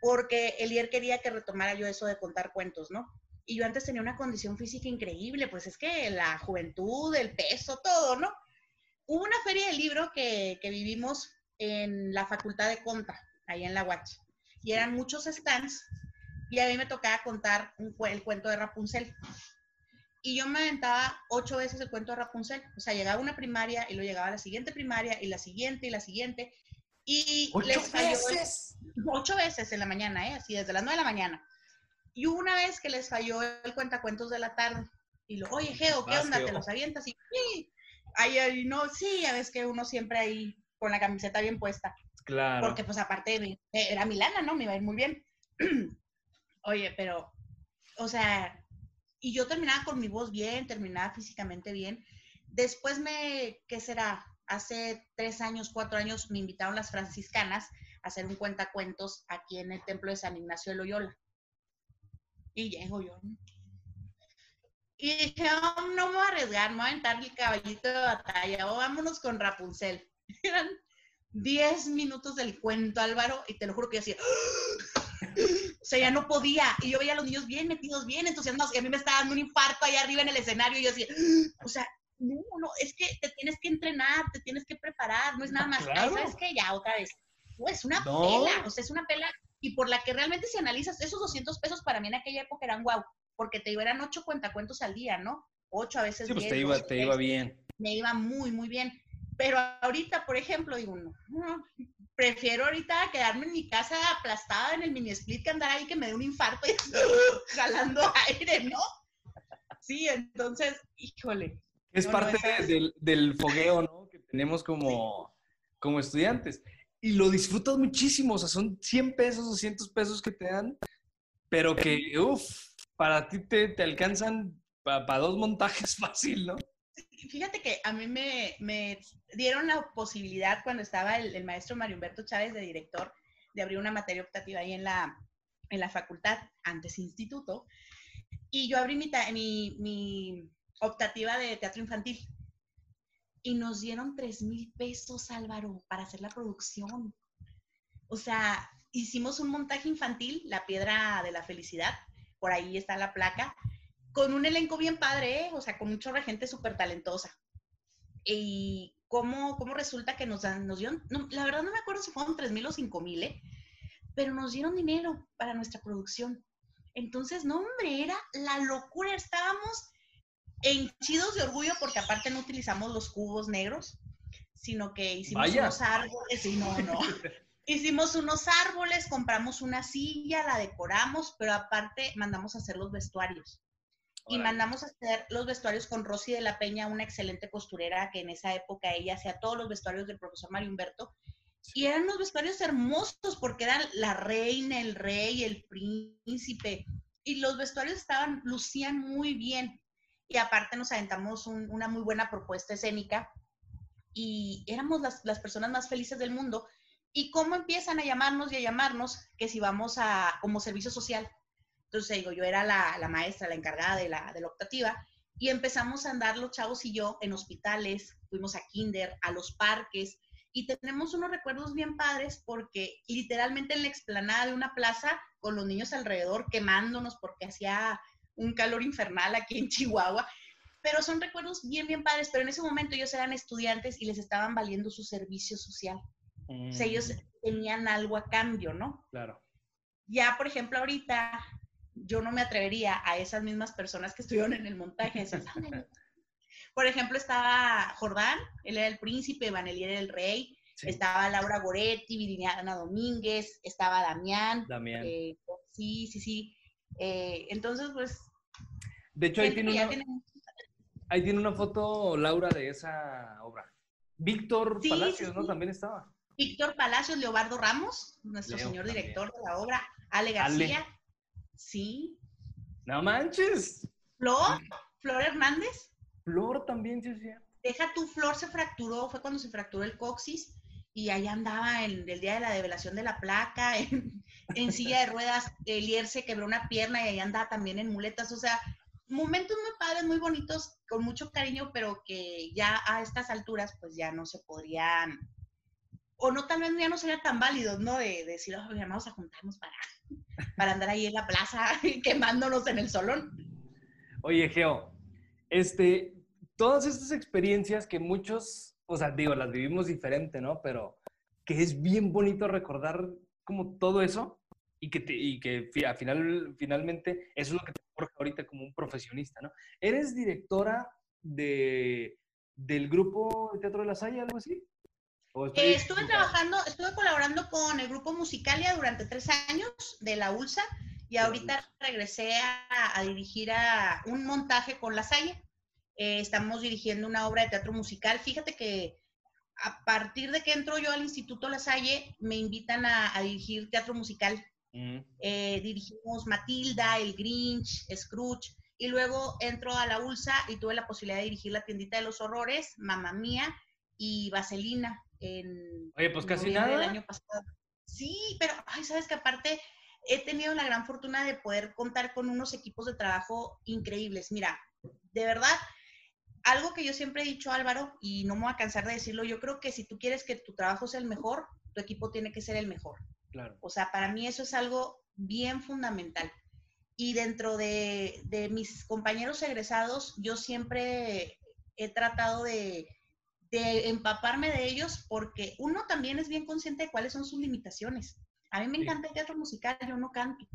porque Elier quería que retomara yo eso de contar cuentos, ¿no? Y yo antes tenía una condición física increíble, pues es que la juventud, el peso, todo, ¿no? Hubo una feria del libro que, que vivimos en la Facultad de Conta, ahí en la UACH, y eran muchos stands, y a mí me tocaba contar un el cuento de Rapunzel. Y yo me aventaba ocho veces el cuento de Rapunzel. O sea, llegaba una primaria y luego llegaba la siguiente primaria y la siguiente y la siguiente. Y ¡Ocho les falló el- veces! ocho veces en la mañana, ¿eh? Así desde las nueve de la mañana. Y hubo una vez que les falló el cuentacuentos de la tarde. Y lo, oye, Geo, ¿qué Vas, onda? Geo. ¿Te los avientas? Y. Ahí, ahí, no, sí, ya ves que uno siempre ahí con la camiseta bien puesta. Claro. Porque pues aparte de- era Milana, ¿no? Me iba a ir muy bien. Oye, pero, o sea, y yo terminaba con mi voz bien, terminaba físicamente bien. Después me, ¿qué será? hace tres años, cuatro años, me invitaron las franciscanas a hacer un cuentacuentos aquí en el templo de San Ignacio de Loyola. Y llego yo. Y dije, "Oh, no me voy a arriesgar, me voy a aventar el caballito de batalla, o vámonos con Rapunzel. Eran 10 minutos del cuento, Álvaro, y te lo juro que yo hacía, o sea, ya no podía. Y yo veía a los niños bien metidos, bien entusiasmados, y a mí me estaba dando un infarto allá arriba en el escenario, y yo así, o sea, no, no, es que te tienes que entrenar, te tienes que preparar, no es nada más, "Ay, Claro. ¿sabes qué? Ya, otra vez. No, es una No. pela, o sea, es una pela, y por la que realmente si analizas, esos 200 pesos para mí en aquella época eran guau, porque te iban ocho cuentacuentos al día, ¿no? Ocho a veces Sí, pues diez, te iba, te iba bien. me iba muy, muy bien. Pero ahorita, por ejemplo, digo, no, no, prefiero ahorita quedarme en mi casa aplastada en el mini split que andar ahí que me dé un infarto y jalando aire, ¿no? Sí, entonces, híjole. Es No, parte es- del, del fogueo, ¿no? Que tenemos como, como estudiantes. Y lo disfrutas muchísimo, o sea, son 100 pesos, 200 pesos que te dan, pero que, uff, para ti te, te alcanzan para dos montajes fácil, ¿no? Fíjate que a mí me, me dieron la posibilidad cuando estaba el, el maestro Mario Humberto Chávez de director de abrir una materia optativa ahí en la, en la facultad, antes instituto, y yo abrí mi, mi, mi optativa de teatro infantil. Y nos dieron 3 mil pesos, Álvaro, para hacer la producción. O sea, hicimos un montaje infantil, La Piedra de la Felicidad, por ahí está la placa, con un elenco bien padre, ¿eh? o sea, con de gente súper talentosa. Y cómo, cómo resulta que nos, dan, nos dieron, no, la verdad no me acuerdo si fueron 3 mil o 5 mil, ¿eh? pero nos dieron dinero para nuestra producción. Entonces, no, hombre, era la locura, estábamos henchidos de orgullo porque aparte no utilizamos los cubos negros, sino que hicimos Vaya. unos árboles y no, no. Hicimos unos árboles, compramos una silla, la decoramos, pero aparte mandamos a hacer los vestuarios. Y mandamos a hacer los vestuarios con Rosy de la Peña, una excelente costurera que en esa época ella hacía todos los vestuarios del profesor Mario Humberto. Y eran unos vestuarios hermosos porque eran la reina, el rey, el príncipe. Y los vestuarios estaban, lucían muy bien. Y aparte nos aventamos un- una muy buena propuesta escénica. Y éramos las, las personas más felices del mundo. ¿Y cómo empiezan a llamarnos y a llamarnos? Que si vamos a, como servicio social. Entonces, digo, yo era la, la maestra, la encargada de la, de la optativa, y empezamos a andar los chavos y yo en hospitales, fuimos a kinder, a los parques, y tenemos unos recuerdos bien padres porque literalmente en la explanada de una plaza, con los niños alrededor quemándonos porque hacía un calor infernal aquí en Chihuahua, pero son recuerdos bien, bien padres, pero en ese momento ellos eran estudiantes y les estaban valiendo su servicio social. O sea, ellos tenían algo a cambio, ¿no? Claro. Ya, por ejemplo, ahorita yo no me atrevería a esas mismas personas que estuvieron en el montaje. Por ejemplo, estaba Jordán, él era el príncipe, Vanelli era el rey, Sí. estaba Laura Goretti, Viridiana Domínguez, estaba Damián. Damián. eh, sí, sí, sí. Eh, entonces, pues, De hecho, ahí tiene, una, tiene- ahí tiene una foto, Laura, de esa obra. Víctor Sí, Palacios, sí, ¿no? También estaba. Víctor Palacios, Leobardo Ramos, nuestro Leo señor también. director de la obra, Ale Ale. García, sí, No manches. Flor, Flor Hernández, Flor también, sí, sí. deja tu Flor se fracturó, fue cuando se fracturó el coxis y allá andaba en el día de la develación de la placa, en, en silla de ruedas, Elier se quebró una pierna y allá andaba también en muletas, o sea, momentos muy padres, muy bonitos, con mucho cariño, pero que ya a estas alturas pues ya no se podrían, o no, tal vez ya no serían tan válidos, ¿no? De, de decir, "Oh, ya vamos a juntarnos para, para andar ahí en la plaza quemándonos en el solón. Oye, Geo, este, todas estas experiencias que muchos, o sea, digo, las vivimos diferente, ¿no? Pero que es bien bonito recordar como todo eso y que, te- y que al final, finalmente eso es lo que te forja ahorita como un profesionista, ¿no? ¿Eres directora de, del grupo de Teatro de la Salle, algo así? ¿O estoy Eh, estuve trabajando, estuve colaborando con el grupo Musicalia durante tres años de la ULSA y ahorita regresé a, a dirigir a un montaje con La Salle. Eh, estamos dirigiendo una obra de teatro musical. Fíjate que a partir de que entro yo al Instituto La Salle, me invitan a, a dirigir teatro musical. Mm, Eh, dirigimos Matilda, El Grinch, Scrooge, y luego entro a la ULSA y tuve la posibilidad de dirigir La Tiendita de los Horrores, Mamma Mía, y Vaselina en Oye, pues casi nada. del año pasado. Sí, pero, ay, sabes que aparte he tenido la gran fortuna de poder contar con unos equipos de trabajo increíbles. Mira, de verdad, algo que yo siempre he dicho, Álvaro, y no me voy a cansar de decirlo, yo creo que si tú quieres que tu trabajo sea el mejor, tu equipo tiene que ser el mejor. Claro. O sea, para mí eso es algo bien fundamental. Y dentro de, de mis compañeros egresados, yo siempre he tratado de, de empaparme de ellos porque uno también es bien consciente de cuáles son sus limitaciones. A mí me Sí. encanta el teatro musical, yo no canto,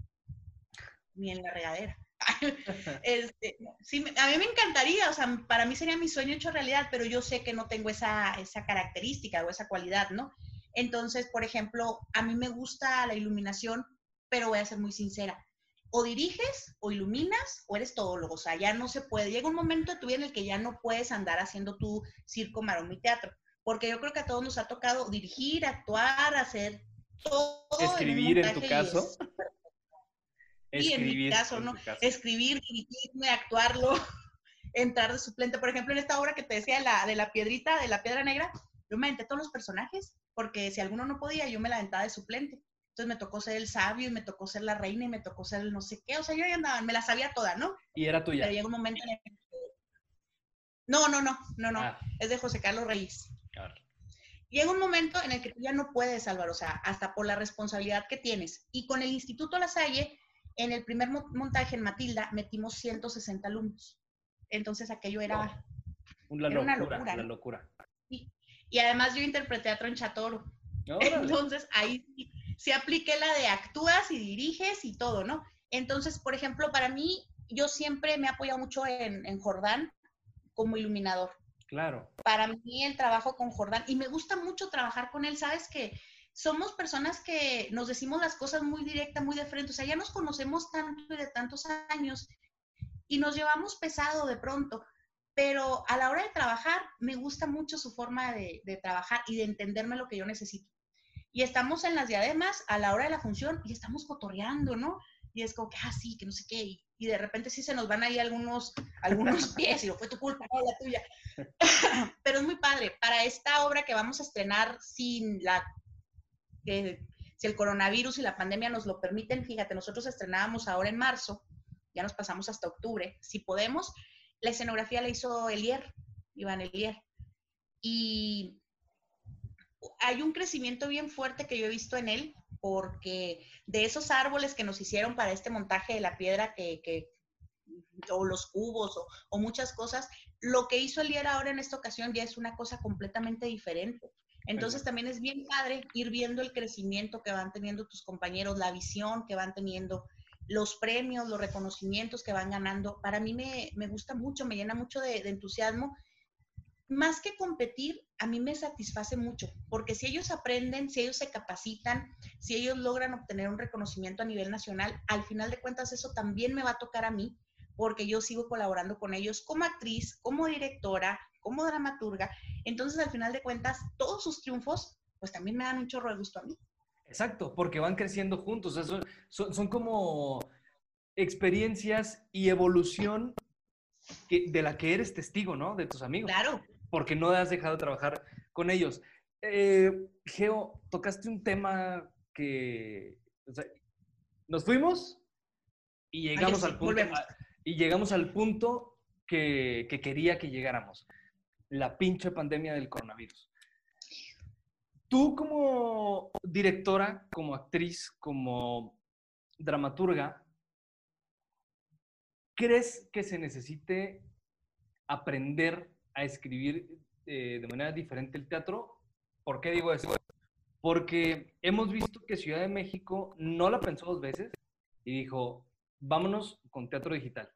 ni en la regadera. Este, sí, a mí me encantaría, o sea, para mí sería mi sueño hecho realidad, pero yo sé que no tengo esa, esa característica o esa cualidad, ¿no? Entonces, por ejemplo, a mí me gusta la iluminación, pero voy a ser muy sincera. O diriges, o iluminas, o eres todólogo. O sea, ya no se puede. Llega un momento de tu vida en el que ya no puedes andar haciendo tu circo, maroma y teatro. Porque yo creo que a todos nos ha tocado dirigir, actuar, hacer todo. Escribir en tu montaje y caso. es- Sí, en mi caso, en ¿no? tu caso. escribir, dirigirme, actuarlo, entrar de suplente. Por ejemplo, en esta obra que te decía de la, de la piedrita, de la piedra negra, yo me aventé todos los personajes, porque si alguno no podía, yo me la aventaba de suplente. Entonces me tocó ser el sabio, y me tocó ser la reina, y me tocó ser el no sé qué. O sea, yo ya andaba, me la sabía toda, ¿no? Y era tuya. Pero llega un momento en el que... No, no, no, no, no. Ah, Es de José Carlos Reyes. ver. Llega un momento en el que tú ya no puedes, Álvaro, o sea, hasta por la responsabilidad que tienes. Y con el Instituto La Salle, en el primer mo- montaje en Matilda, metimos 160 alumnos. Entonces aquello era... Una locura, ¿no? locura. Y además yo interpreté a Tronchatoro. Órale. Entonces ahí sí, apliqué la de actúas y diriges y todo, ¿no? Entonces, por ejemplo, para mí, yo siempre me he apoyado mucho en, en Jordán como iluminador. Claro. para mí el trabajo con Jordán y me gusta mucho trabajar con él, sabes que somos personas que nos decimos las cosas muy directa, muy de frente, o sea, ya nos conocemos tanto y de tantos años y nos llevamos pesado de pronto, pero a la hora de trabajar me gusta mucho su forma de, de trabajar y de entenderme lo que yo necesito. Y estamos en las diademas a la hora de la función y estamos cotorreando, ¿no? Y es como que, ah, sí, que no sé qué, y, y de repente sí se nos van ahí algunos, algunos pies y no fue tu culpa, no la tuya pero es muy padre. Para esta obra que vamos a estrenar sin la, eh, si el coronavirus y la pandemia nos lo permiten, fíjate, nosotros estrenábamos ahora en marzo, ya nos pasamos hasta octubre, si podemos. La escenografía la hizo Elier, Iván Elier. Y hay un crecimiento bien fuerte que yo he visto en él, porque de esos árboles que nos hicieron para este montaje de la piedra que, que o los cubos o, o muchas cosas, lo que hizo Elier ahora en esta ocasión ya es una cosa completamente diferente. Entonces también es bien padre ir viendo el crecimiento que van teniendo tus compañeros, la visión que van teniendo, los premios, los reconocimientos que van ganando. Para mí me, me gusta mucho, me llena mucho de, de entusiasmo. Más que competir, a mí me satisface mucho, porque si ellos aprenden, si ellos se capacitan, si ellos logran obtener un reconocimiento a nivel nacional, al final de cuentas eso también me va a tocar a mí, porque yo sigo colaborando con ellos como actriz, como directora, como dramaturga. Entonces, al final de cuentas, todos sus triunfos, pues también me dan un chorro de gusto a mí. Exacto, porque van creciendo juntos. o sea, son, son, son como experiencias y evolución que- de la que eres testigo, ¿no? De tus amigos. Claro. Porque no has dejado de trabajar con ellos. Eh, Geo, tocaste un tema que. o sea, nos fuimos y llegamos sí, al punto. a- y llegamos al punto que, que quería que llegáramos. La pinche pandemia del coronavirus. Tú como directora, como actriz, como dramaturga, ¿crees que se necesite aprender a escribir eh, de manera diferente el teatro? ¿Por qué digo eso? Porque hemos visto que Ciudad de México no la pensó dos veces y dijo, vámonos con teatro digital.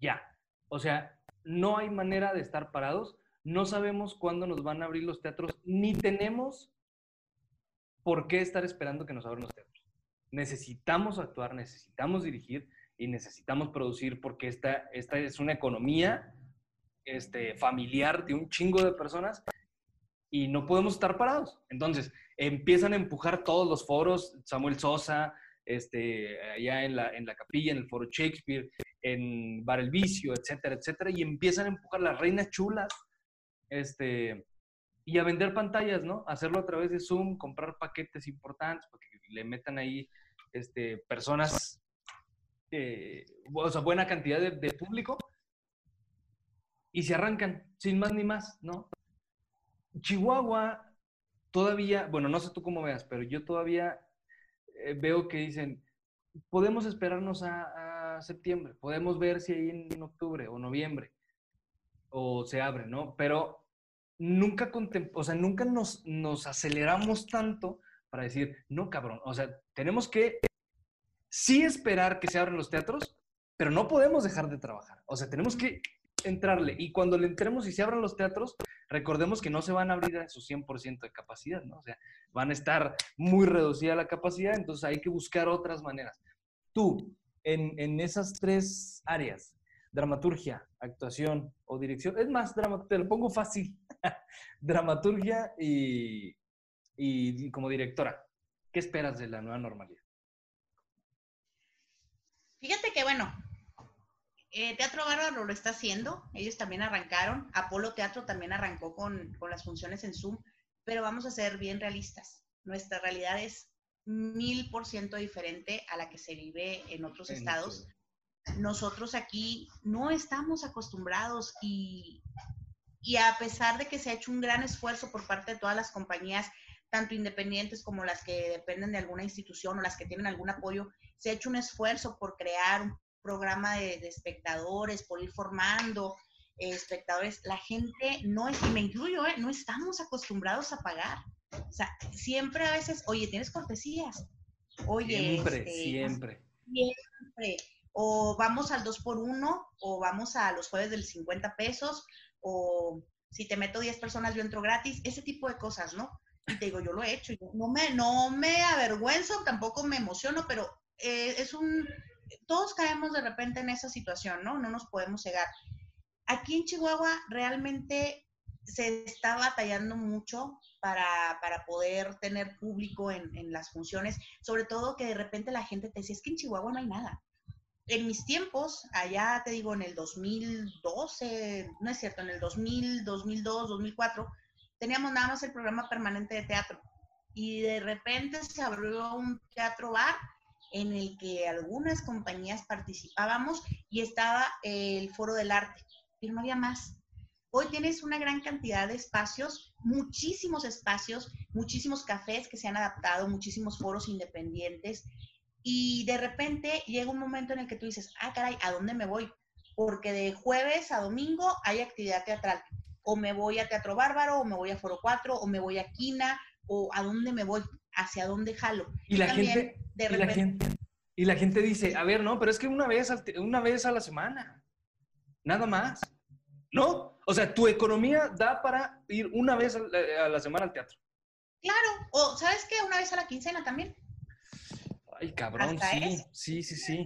Ya. O sea, no hay manera de estar parados. No sabemos cuándo nos van a abrir los teatros, ni tenemos por qué estar esperando que nos abran los teatros. Necesitamos actuar, necesitamos dirigir y necesitamos producir porque esta, esta es una economía este, familiar de un chingo de personas y no podemos estar parados. Entonces, empiezan a empujar todos los foros, Samuel Sosa, este, allá en la, en la capilla, en el foro Shakespeare, en Bar El Vicio, etcétera, etcétera, y empiezan a empujar las reinas chulas, este, y a vender pantallas, ¿no? Hacerlo a través de Zoom, comprar paquetes importantes, porque le metan ahí este, personas, eh, o sea, buena cantidad de, de público, y se arrancan, sin más ni más, ¿no? Chihuahua todavía, bueno, no sé tú cómo veas, pero yo todavía eh, veo que dicen, podemos esperarnos a, a septiembre, podemos ver si hay en octubre o noviembre, o se abre, ¿no? Pero nunca, o sea, nunca nos, nos aceleramos tanto para decir, no, cabrón, o sea, tenemos que sí esperar que se abran los teatros, pero no podemos dejar de trabajar. O sea, tenemos que entrarle. Y cuando le entremos y se abran los teatros, recordemos que no se van a abrir a su 100% de capacidad, ¿no? O sea, van a estar muy reducida la capacidad, entonces hay que buscar otras maneras. Tú, en, en esas tres áreas, dramaturgia, actuación o dirección, es más, te lo pongo fácil, dramaturgia y, y como directora, ¿qué esperas de la nueva normalidad? Fíjate que, bueno, eh, Teatro Bárbaro lo está haciendo, ellos también arrancaron, Apolo Teatro también arrancó con, con las funciones en Zoom, pero vamos a ser bien realistas. Nuestra realidad es mil por ciento diferente a la que se vive en otros estados. Nosotros aquí no estamos acostumbrados y, y a pesar de que se ha hecho un gran esfuerzo por parte de todas las compañías, tanto independientes como las que dependen de alguna institución o las que tienen algún apoyo, se ha hecho un esfuerzo por crear un programa de, de espectadores, por ir formando eh, espectadores. La gente no es, y me incluyo, eh, no estamos acostumbrados a pagar. O sea, siempre a veces, oye, tienes cortesías. Oye, Siempre, este, siempre. siempre. O vamos al 2 por 1 o vamos a los jueves del 50 pesos, o si te meto 10 personas, yo entro gratis, ese tipo de cosas, ¿no? Y te digo, yo lo he hecho, yo no me, no me avergüenzo, tampoco me emociono, pero eh, es un, todos caemos de repente en esa situación, ¿no? No nos podemos cegar. Aquí en Chihuahua realmente se está batallando mucho para, para poder tener público en, en las funciones, sobre todo que de repente la gente te dice, es que en Chihuahua no hay nada en mis tiempos, allá te digo en el 2012, no es cierto, en el 2000, 2002, 2004, teníamos nada más el programa permanente de teatro. Y de repente se abrió un teatro bar en el que algunas compañías participábamos y estaba el foro del arte, pero no había más. Hoy tienes una gran cantidad de espacios, muchísimos espacios, muchísimos cafés que se han adaptado, muchísimos foros independientes, y de repente llega un momento en el que tú dices, ah, caray, ¿a dónde me voy? Porque de jueves a domingo hay actividad teatral. O me voy a Teatro Bárbaro, o me voy a Foro 4, o me voy a Quina, o a dónde me voy, hacia dónde jalo. Y la también, gente, de y la gente, y la gente dice, a ver, no, pero es que una vez, una vez a la semana, nada más, ¿no? O sea, tu economía da para ir una vez a la, a la semana al teatro. claro, o ¿sabes qué? Una vez a la quincena también. Ay, cabrón, Hasta sí, eso. sí, sí, sí.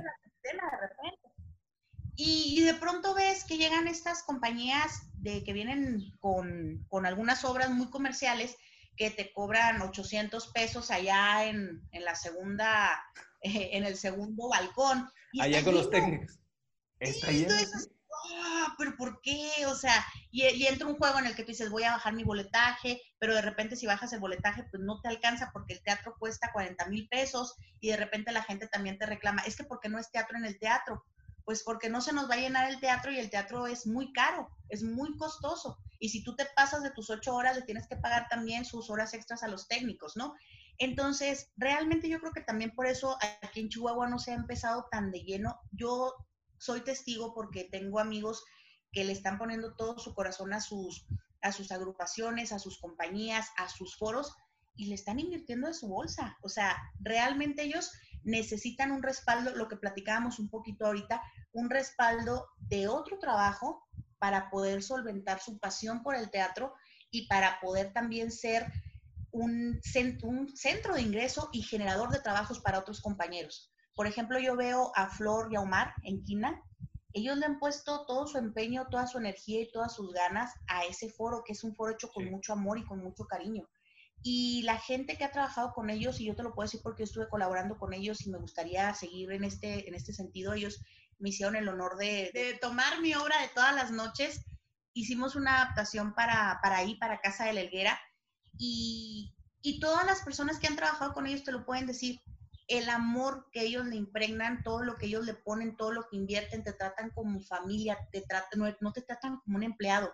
y de pronto ves que llegan estas compañías de que vienen con, con algunas obras muy comerciales que te cobran 800 pesos allá en, en la segunda, eh, en el segundo balcón. Y Allá con los técnicos. Está Sí, lleno. tú dices, "Ah, pero ¿por qué? O sea, y, y entra un juego en el que tú dices, voy a bajar mi boletaje, pero de repente si bajas el boletaje, pues no te alcanza porque el teatro cuesta 40 mil pesos y de repente la gente también te reclama, es que porque no es teatro en el teatro? Pues porque no se nos va a llenar el teatro y el teatro es muy caro, es muy costoso. Y si tú te pasas de tus ocho horas, le tienes que pagar también sus horas extras a los técnicos, ¿no? Entonces, realmente yo creo que también por eso aquí en Chihuahua no se ha empezado tan de lleno. Yo soy testigo porque tengo amigos que le están poniendo todo su corazón a sus, a sus agrupaciones, a sus compañías, a sus foros y le están invirtiendo de su bolsa. O sea, realmente ellos necesitan un respaldo, lo que platicábamos un poquito ahorita, un respaldo de otro trabajo para poder solventar su pasión por el teatro y para poder también ser un, cen- un centro de ingreso y generador de trabajos para otros compañeros. Por ejemplo, yo veo a Flor y a Omar en Quina. Ellos le han puesto todo su empeño, toda su energía y todas sus ganas a ese foro, que es un foro hecho con Sí. mucho amor y con mucho cariño. Y la gente que ha trabajado con ellos, y yo te lo puedo decir porque yo estuve colaborando con ellos y me gustaría seguir en este, en este sentido, ellos me hicieron el honor de, de tomar mi obra de todas las noches. Hicimos una adaptación para, para ahí, para Casa de la Helguera, y, y todas las personas que han trabajado con ellos te lo pueden decir. El amor que ellos le impregnan, todo lo que ellos le ponen, todo lo que invierten, te tratan como familia, te tratan, no, no te tratan como un empleado,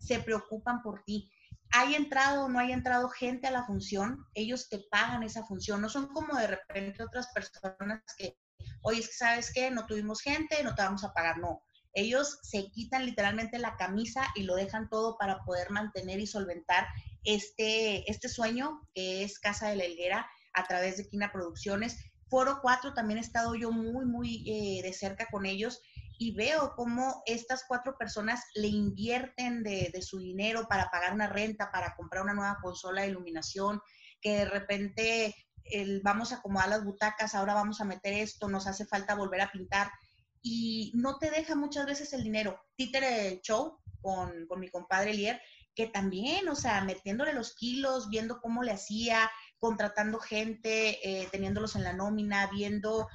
se preocupan por ti hay entrado o no hay entrado gente a la función, ellos te pagan esa función. No son como de repente otras personas que, oye, es que sabes qué, no tuvimos gente, no te vamos a pagar. No, ellos se quitan literalmente la camisa y lo dejan todo para poder mantener y solventar este, este sueño que es Casa de la Helguera a través de Quina Producciones. Foro 4 también he estado yo muy, muy eh, de cerca con ellos y veo cómo estas cuatro personas le invierten de, su dinero para pagar una renta, para comprar una nueva consola de iluminación, que de repente vamos a acomodar las butacas, ahora vamos a meter esto, nos hace falta volver a pintar. Y no te deja muchas veces el dinero. Títere Show con, con mi compadre Lier, que también, o sea, metiéndole los kilos, viendo cómo le hacía, contratando gente, eh, teniéndolos en la nómina, viendo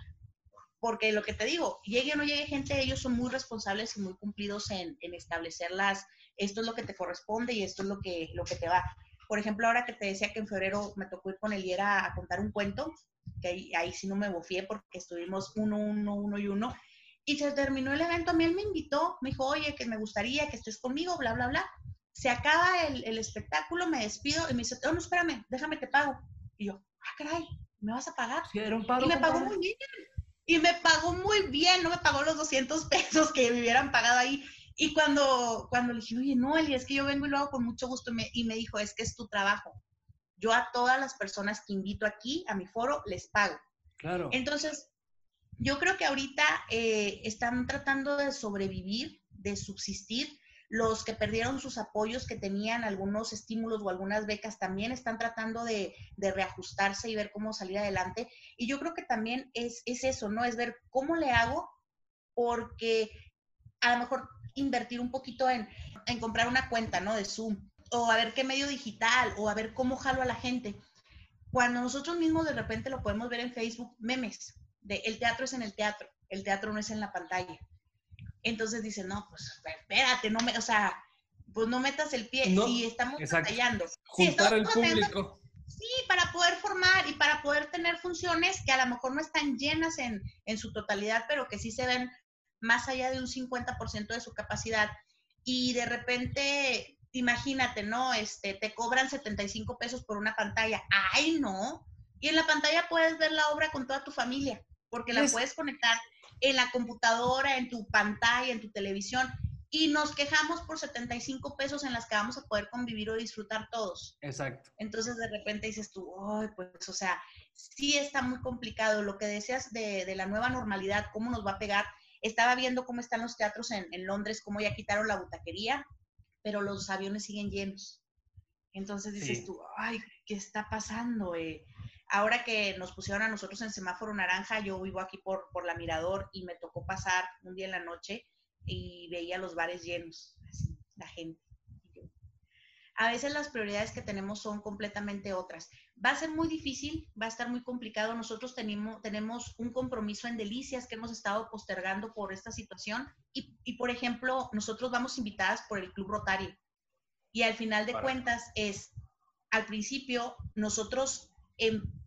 porque lo que te digo, llegue o no llegue gente, ellos son muy responsables y muy cumplidos en, en establecerlas, esto es lo que te corresponde y esto es lo que, lo que te va. Por ejemplo, ahora que te decía que en febrero me tocó ir con el Liera a contar un cuento, que ahí, ahí sí no me bofié porque estuvimos uno, uno, uno y uno, y se terminó el evento, a mí él me invitó, me dijo, oye, que me gustaría que estés conmigo, bla, bla, bla. Se acaba el, el espectáculo, me despido y me dice, oh, no, espérame, déjame, te pago. Y yo, ah, caray, ¿me vas a pagar? Sí, era un paro, y me pagó muy bien y me pagó muy bien, no me pagó los 200 pesos que me hubieran pagado ahí. Y cuando, cuando le dije, oye, no, Eli, es que yo vengo y lo hago con mucho gusto, y me, dijo, es que es tu trabajo. Yo a todas las personas que invito aquí a mi foro les pago. Claro. Entonces, yo creo que ahorita eh, están tratando de sobrevivir, de subsistir, los que perdieron sus apoyos, que tenían algunos estímulos o algunas becas, también están tratando de, reajustarse y ver cómo salir adelante. Y yo creo que también es, es eso, ¿no? Es ver cómo le hago, porque a lo mejor invertir un poquito en, en comprar una cuenta, ¿no? De Zoom, o a ver qué medio digital, o a ver cómo jalo a la gente. Cuando nosotros mismos de repente lo podemos ver en Facebook, memes, de el teatro es en el teatro, el teatro no es en la pantalla. Entonces dicen, no, pues espérate, no me, o sea, pues no metas el pie y estamos batallando. Juntar el público. Sí, para poder formar y para poder tener funciones que a lo mejor no están llenas en, en su totalidad, pero que sí se ven más allá de un 50% de su capacidad. Y de repente, imagínate, ¿no? Este, te cobran 75 pesos por una pantalla. ¡Ay, no! Y en la pantalla puedes ver la obra con toda tu familia, porque la puedes conectar en la computadora, en tu pantalla, en tu televisión, y nos quejamos por 75 pesos en las que vamos a poder convivir o disfrutar todos. Exacto. Entonces de repente dices tú, ay, pues, o sea, sí está muy complicado. Lo que decías de, la nueva normalidad, cómo nos va a pegar. Estaba viendo cómo están los teatros en, Londres, cómo ya quitaron la butaquería, pero los aviones siguen llenos. Entonces dices tú, ay, ¿qué está pasando? Eh? Ahora que nos pusieron a nosotros en semáforo naranja, yo vivo aquí por, por la Mirador y me tocó pasar un día en la noche y veía los bares llenos, así, la gente. A veces las prioridades que tenemos son completamente otras. Va a ser muy difícil, va a estar muy complicado. Nosotros tenemos, tenemos un compromiso en Delicias que hemos estado postergando por esta situación y, y por ejemplo, nosotros vamos invitadas por el Club Rotario. Y al final de cuentas es, al principio, nosotros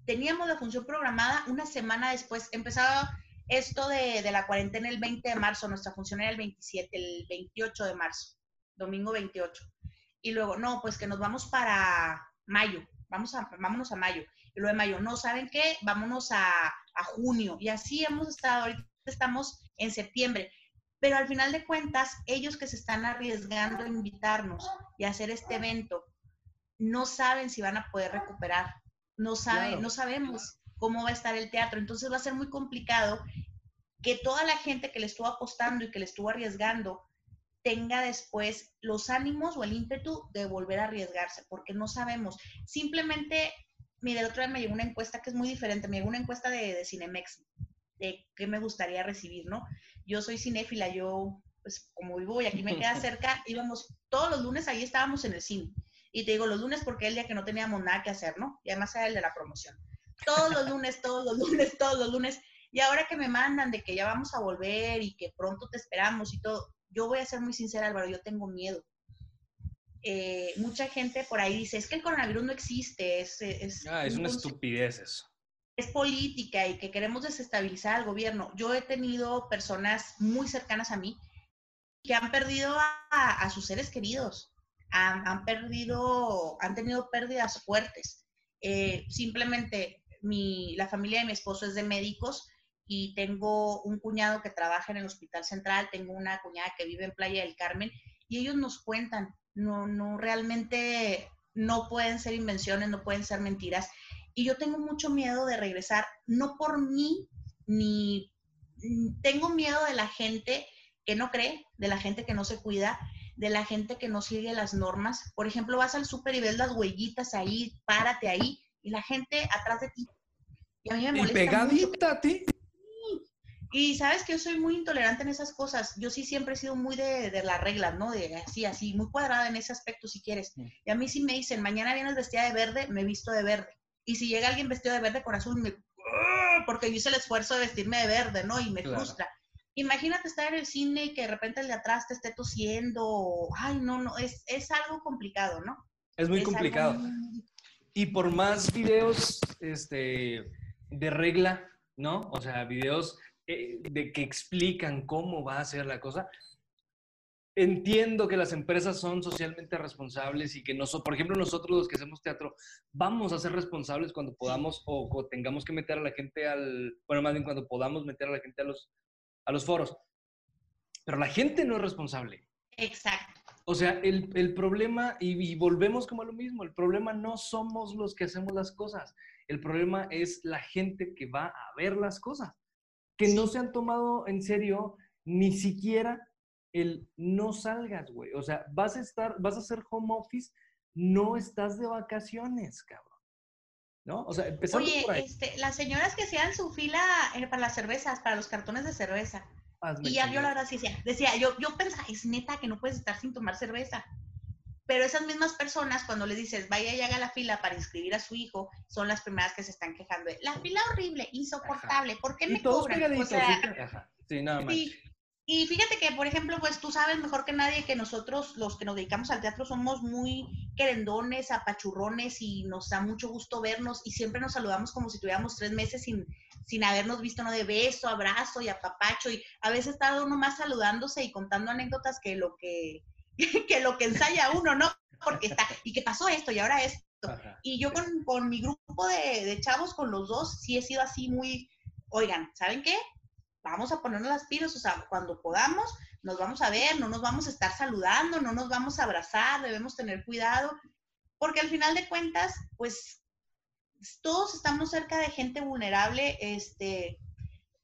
teníamos la función programada una semana después, empezaba esto de, la cuarentena el 20 de marzo, nuestra función era el 27, el 28 de marzo, domingo 28. Y luego, no, pues que nos vamos para mayo, vamos a, vámonos a mayo. Y luego de mayo, no, ¿saben qué? Vámonos a, junio. Y así hemos estado, ahorita estamos en septiembre. Pero al final de cuentas, ellos que se están arriesgando a invitarnos y hacer este evento, no saben si van a poder recuperar no, sabe, no sabemos cómo va a estar el teatro. Entonces va a ser muy complicado que toda la gente que le estuvo apostando y que le estuvo arriesgando tenga después los ánimos o el ímpetu de volver a arriesgarse, porque no sabemos. Simplemente, mire, el otro día me llegó una encuesta que es muy diferente, me llegó una encuesta de, de Cinemex, de qué me gustaría recibir, ¿no? Yo soy cinéfila, yo, pues como vivo y aquí me queda cerca, íbamos todos los lunes, ahí estábamos en el cine. Y te digo los lunes porque el día que no teníamos nada que hacer, ¿no? Y además era el de la promoción. Todos los lunes, todos los lunes, todos los lunes. Y ahora que me mandan de que ya vamos a volver y que pronto te esperamos y todo, yo voy a ser muy sincera, Álvaro, yo tengo miedo. eh, mucha gente por ahí dice, es que el coronavirus no existe, es, es, Ah, es un una estupidez eso. es política y que queremos desestabilizar al gobierno. Yo he tenido personas muy cercanas a mí que han perdido a, a sus seres queridos, han, han perdido, han tenido pérdidas fuertes. Eh, simplemente mi, la familia de mi esposo es de médicos y tengo un cuñado que trabaja en el Hospital Central, tengo una cuñada que vive en Playa del Carmen y ellos nos cuentan, no, no realmente no pueden ser invenciones, no pueden ser mentiras. Y yo tengo mucho miedo de regresar, no por mí, ni mm, tengo miedo de la gente que no cree, de la gente que no se cuida, de la gente que no sigue las normas. Por ejemplo, vas al súper y ves las huellitas ahí, párate ahí, y la gente atrás de ti. Y a mí me molesta pegadita a ti. Y sabes que yo soy muy intolerante en esas cosas. Yo sí siempre he sido muy de, de las reglas, ¿no? De así, así, muy cuadrada en ese aspecto, si quieres. Mm. Y a mí sí me dicen, mañana vienes vestida de verde, me visto de verde. Y si llega alguien vestido de verde con azul, me... ¡Ah! Porque yo hice el esfuerzo de vestirme de verde, ¿no? Y me Claro. frustra. Imagínate estar en el cine y que de repente el de atrás te esté tosiendo. Ay, no, no, es, es algo complicado, ¿no? Es muy Es complicado. muy- Y por más videos este, de regla, ¿no? O sea, videos eh, de que explican cómo va a ser la cosa. Entiendo que las empresas son socialmente responsables y que nosotros, por ejemplo, nosotros los que hacemos teatro, vamos a ser responsables cuando podamos o, o tengamos que meter a la gente al, bueno, más bien cuando podamos meter a la gente a los, a los foros. Pero la gente no es responsable. Exacto. O sea, el, el problema, y, y volvemos como a lo mismo, el problema no somos los que hacemos las cosas, el problema es la gente que va a ver las cosas, que no se han tomado en serio ni siquiera el no salgas, güey. O sea, vas a estar, vas a hacer home office, no estás de vacaciones, cabrón. ¿No? O sea, empezando Oye, por ahí. este, las señoras que hacían su fila eh, para las cervezas, para los cartones de cerveza. hazme Y ya yo la verdad sí decía, decía, yo, yo pensaba, es neta que no puedes estar sin tomar cerveza. Pero esas mismas personas, cuando les dices, vaya y haga la fila para inscribir a su hijo, son las primeras que se están quejando de, la fila horrible, insoportable, ¿por qué Y me todos cobran? O sea. Sí, nada más. sí. Y fíjate que, por ejemplo, pues tú sabes mejor que nadie que nosotros, los que nos dedicamos al teatro, somos muy querendones, apachurrones y nos da mucho gusto vernos y siempre nos saludamos como si tuviéramos tres meses sin, sin habernos visto, ¿no? De beso, abrazo y apapacho y a veces está uno más saludándose y contando anécdotas que lo que, que lo que ensaya uno, ¿no? Porque está, y que pasó esto y ahora esto. Ajá. Y yo con, con mi grupo de, de chavos, con los dos, sí he sido así muy, oigan, ¿saben qué? Vamos a ponernos las pilas, o sea, cuando podamos, nos vamos a ver, no nos vamos a estar saludando, no nos vamos a abrazar, debemos tener cuidado, porque al final de cuentas, pues todos estamos cerca de gente vulnerable, este,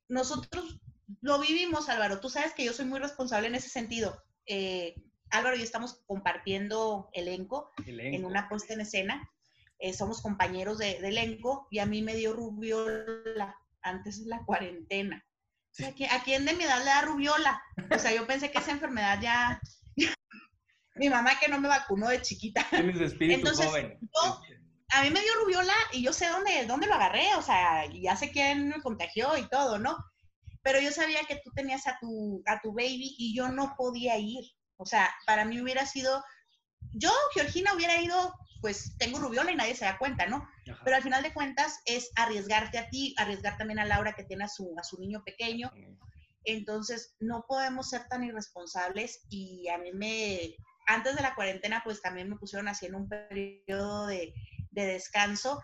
nosotros lo vivimos, Álvaro, tú sabes que yo soy muy responsable en ese sentido. Eh, Álvaro y yo estamos compartiendo elenco, en una puesta en escena. Eh, somos compañeros de, de elenco y a mí me dio rubiola antes de la cuarentena. O sea, ¿a quién de mi edad le da rubiola? O sea, yo pensé que esa enfermedad ya... mi mamá que no me vacunó de chiquita. Tienes espíritu Entonces, joven. yo- A mí me dio rubiola y yo sé dónde, dónde lo agarré, o sea, ya sé quién me contagió y todo, ¿no? Pero yo sabía que tú tenías a tu, a tu baby y yo no podía ir. O sea, para mí hubiera sido, yo, Georgina, hubiera ido, pues tengo rubiola y nadie se da cuenta, ¿no? Ajá. Pero al final de cuentas es arriesgarte a ti, arriesgar también a Laura que tiene a su, a su niño pequeño. Entonces, no podemos ser tan irresponsables y a mí me, antes de la cuarentena, pues también me pusieron así en un periodo de, de descanso.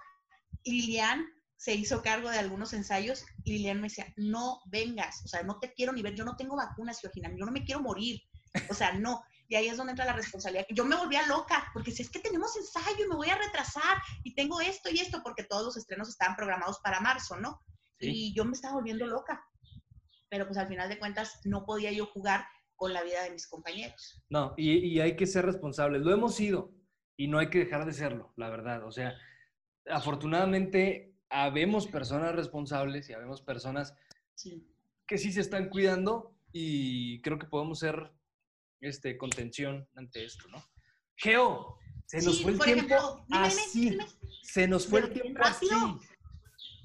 Y Lilian se hizo cargo de algunos ensayos y Lilian me decía, no vengas, o sea, no te quiero ni ver, yo no tengo vacunas, Georgina, yo no me quiero morir, o sea, no. Y ahí es donde entra la responsabilidad. Yo me volvía loca, porque si es que tenemos ensayo y me voy a retrasar y tengo esto y esto, porque todos los estrenos estaban programados para marzo, ¿no? Sí. Y yo me estaba volviendo loca. Pero pues al final de cuentas no podía yo jugar con la vida de mis compañeros. No, y, y hay que ser responsables. Lo hemos sido y no hay que dejar de serlo, la verdad. O sea, afortunadamente habemos personas responsables y habemos personas Sí. que sí se están cuidando y creo que podemos ser este, contención ante esto, ¿no? Geo, se nos Sí, fue el tiempo ejemplo, dime, así. dime. Se nos fue el tiempo así. rápido.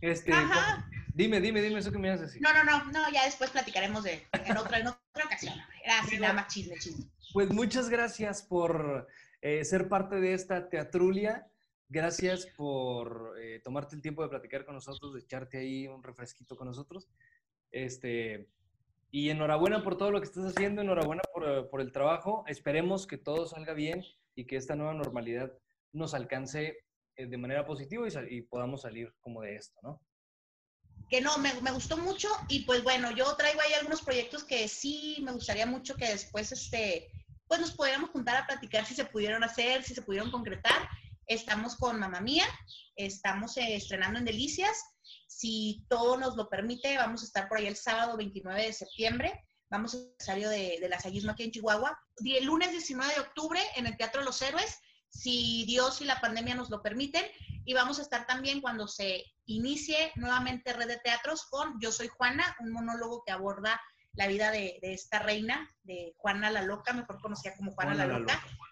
Este, Ajá. dime, dime, dime eso que me ibas a decir. No, no, no, no, ya después platicaremos de en otra, en otra ocasión. Así, Pero- nada más chisme, chisme. Pues muchas gracias por eh, ser parte de esta teatrulia. Gracias por eh, tomarte el tiempo de platicar con nosotros, de echarte ahí un refresquito con nosotros. Este, y enhorabuena por todo lo que estás haciendo, enhorabuena por, eh, por el trabajo. Esperemos que todo salga bien y que esta nueva normalidad nos alcance eh, de manera positiva y, y podamos salir como de esto, ¿no? que no, me, me gustó mucho y pues bueno, yo traigo ahí algunos proyectos que sí me gustaría mucho que después, este, pues nos pudiéramos juntar a platicar si se pudieron hacer, si se pudieron concretar. Estamos con Mamá Mía, estamos eh, estrenando en Delicias. Si todo nos lo permite, vamos a estar por ahí el sábado 29 de septiembre. Vamos al aniversario de, de lasallismo aquí en Chihuahua. El lunes 19 de octubre en el Teatro Los Héroes, si Dios y la pandemia nos lo permiten. Y vamos a estar también cuando se inicie nuevamente Red de Teatros con Yo Soy Juana, un monólogo que aborda la vida de, de esta reina, de Juana la Loca, mejor conocida como Juana, Juana la, la Loca. Loca.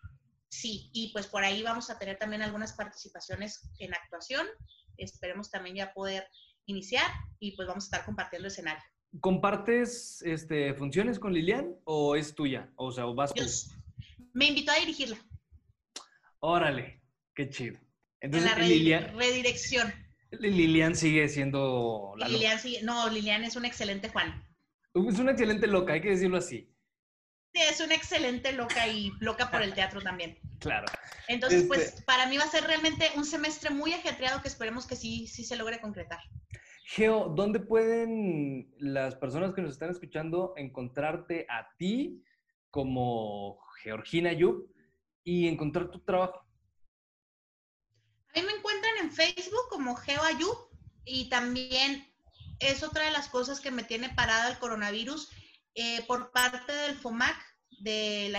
Sí, y pues por ahí vamos a tener también algunas participaciones en actuación. Esperemos también ya poder iniciar y pues vamos a estar compartiendo escenario. ¿Compartes este, funciones con Lilian o es tuya? O sea, ¿o vas tú? Me invitó a dirigirla Órale, qué chido. en Entonces, la re- Lilian, redirección. Lilian sigue siendo la loca. Lilian sigue- no, Lilian es una excelente Juana. Es una excelente loca, hay que decirlo así. Sí, es una excelente loca y loca por el teatro también. Claro. Entonces, Este- pues para mí va a ser realmente un semestre muy ajetreado que esperemos que sí, sí se logre concretar. Geo, ¿dónde pueden las personas que nos están escuchando encontrarte a ti como Georgina Yub y encontrar tu trabajo? A mí me encuentran en Facebook como GeoAyub y también es otra de las cosas que me tiene parada el coronavirus. Eh, por parte del FOMAC del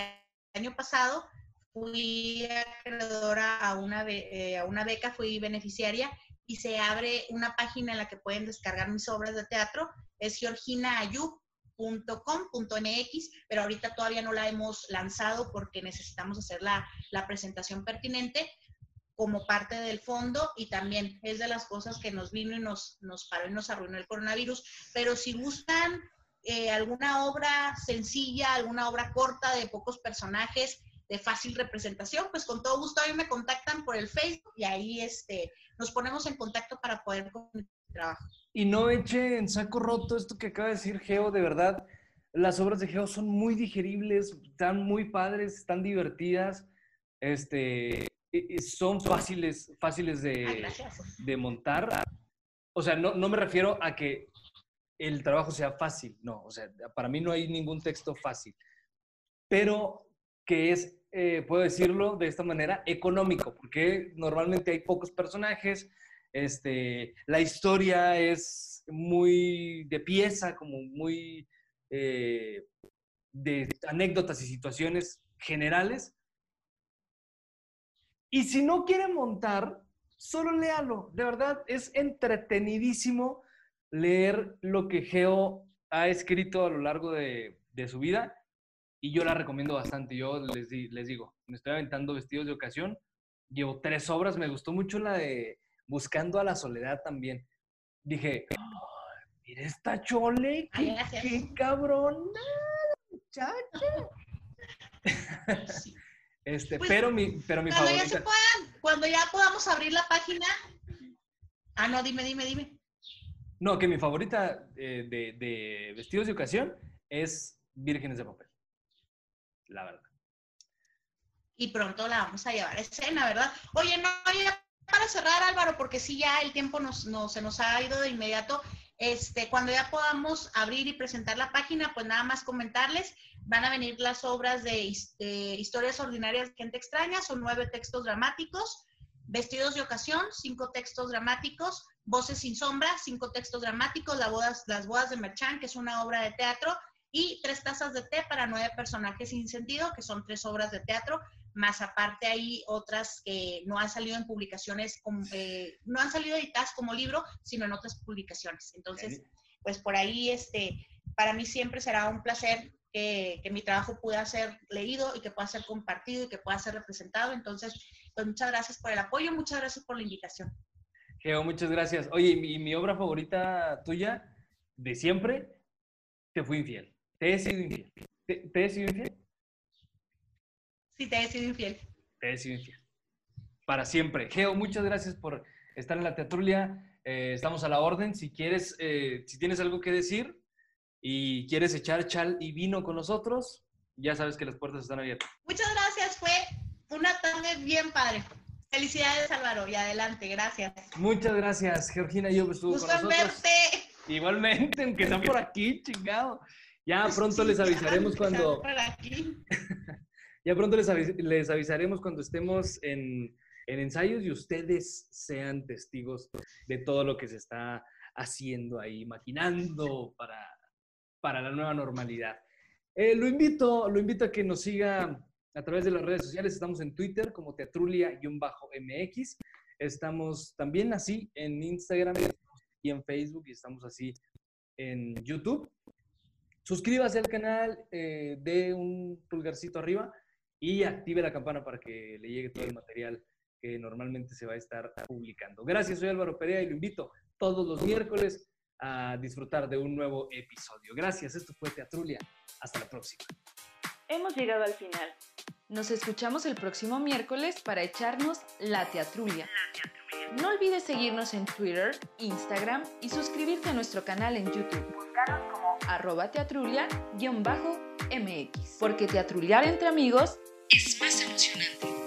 año pasado, fui acreedora a una, be- eh, a una beca, fui beneficiaria y se abre una página en la que pueden descargar mis obras de teatro. Es georginaayub.com.mx, pero ahorita todavía no la hemos lanzado porque necesitamos hacer la, la presentación pertinente como parte del fondo y también es de las cosas que nos vino y nos, nos paró y nos arruinó el coronavirus. Pero si buscan eh, alguna obra sencilla, alguna obra corta de pocos personajes, de fácil representación, pues con todo gusto ahí me contactan por el Facebook y ahí este, nos ponemos en contacto para poder con mi trabajo. Y no eche en saco roto esto que acaba de decir Geo, de verdad. Las obras de Geo son muy digeribles, están muy padres, están divertidas, este, son fáciles, fáciles de, gracias. de montar. O sea, no, no me refiero a que el trabajo sea fácil, no, o sea, para mí no hay ningún texto fácil, pero que es, eh, puedo decirlo de esta manera, económico, porque normalmente hay pocos personajes, este, la historia es muy de pieza, como muy eh, de anécdotas y situaciones generales. Y si no quiere montar, solo léalo. De verdad, es entretenidísimo leer lo que Geo ha escrito a lo largo de, de su vida. Y yo la recomiendo bastante. Yo les, les digo, me estoy aventando vestidos de ocasión. Llevo tres obras. Me gustó mucho la de Buscando a la Soledad también. Dije, "Ay, mira esta chole, Ay, qué, gracias. qué cabrona, muchacha. Sí. Este, Pues, pero mi, pero mi Cuando ya se favorita. puedan, cuando ya podamos abrir la página. Ah, no, dime, dime, dime. No, que mi favorita eh, de, de vestidos de ocasión es Vírgenes de Papel. La verdad. y pronto la vamos a llevar a escena, ¿verdad? Oye, no, ya para cerrar, Álvaro, porque sí, ya el tiempo nos, nos- se nos ha ido de inmediato. Este, cuando ya podamos abrir y presentar la página, pues nada más comentarles, van a venir las obras de, his- de historias ordinarias de gente extraña, son nueve textos dramáticos, vestidos de ocasión, cinco textos dramáticos, voces sin sombra, cinco textos dramáticos, la bodas, las bodas de Merchán, que es una obra de teatro, y tres tazas de té para nueve personajes sin sentido, que son tres obras de teatro, más aparte hay otras que no han salido en publicaciones, como, eh, no han salido editadas como libro, sino en otras publicaciones. Entonces, pues por ahí, este, para mí siempre será un placer que, que mi trabajo pueda ser leído y que pueda ser compartido y que pueda ser representado. Entonces, pues muchas gracias por el apoyo, muchas gracias por la invitación. Geo, muchas gracias. Oye, y mi, mi obra favorita tuya de siempre, Te fui infiel. Te he sido infiel. ¿Te, te he sido infiel? Si te he sido infiel. te he sido infiel. Para siempre. Geo, muchas gracias por estar en la teatrulia. Eh, estamos a la orden. Si quieres, eh, si tienes algo que decir y quieres echar chal y vino con nosotros, ya sabes que las puertas están abiertas. Muchas gracias, fue una tarde bien padre. Felicidades, Álvaro, y adelante, gracias. Muchas gracias, Georgina. Yo estuvo con Gusto en nosotros. verte. Igualmente, aunque están por aquí, chingado. Ya pronto les avisaremos ya, cuando, ya pronto les, avis- les avisaremos cuando estemos en, en ensayos y ustedes sean testigos de todo lo que se está haciendo ahí, maquinando para, para la nueva normalidad. Eh, lo invito, lo invito a que nos siga a través de las redes sociales. Estamos en Twitter como Teatrulia-MX. Estamos también así en Instagram y en Facebook y estamos así en YouTube. Suscríbase al canal, eh, dé un pulgarcito arriba y active la campana para que le llegue todo el material que normalmente se va a estar publicando. Gracias, soy Álvaro Perea y lo invito todos los miércoles a disfrutar de un nuevo episodio. Gracias, esto fue Teatrulia. Hasta la próxima. Hemos llegado al final. Nos escuchamos el próximo miércoles para echarnos la teatrulia. No olvides seguirnos en Twitter, Instagram y suscribirte a nuestro canal en YouTube. Arroba teatrulia-mx. Porque teatruliar entre amigos es más emocionante.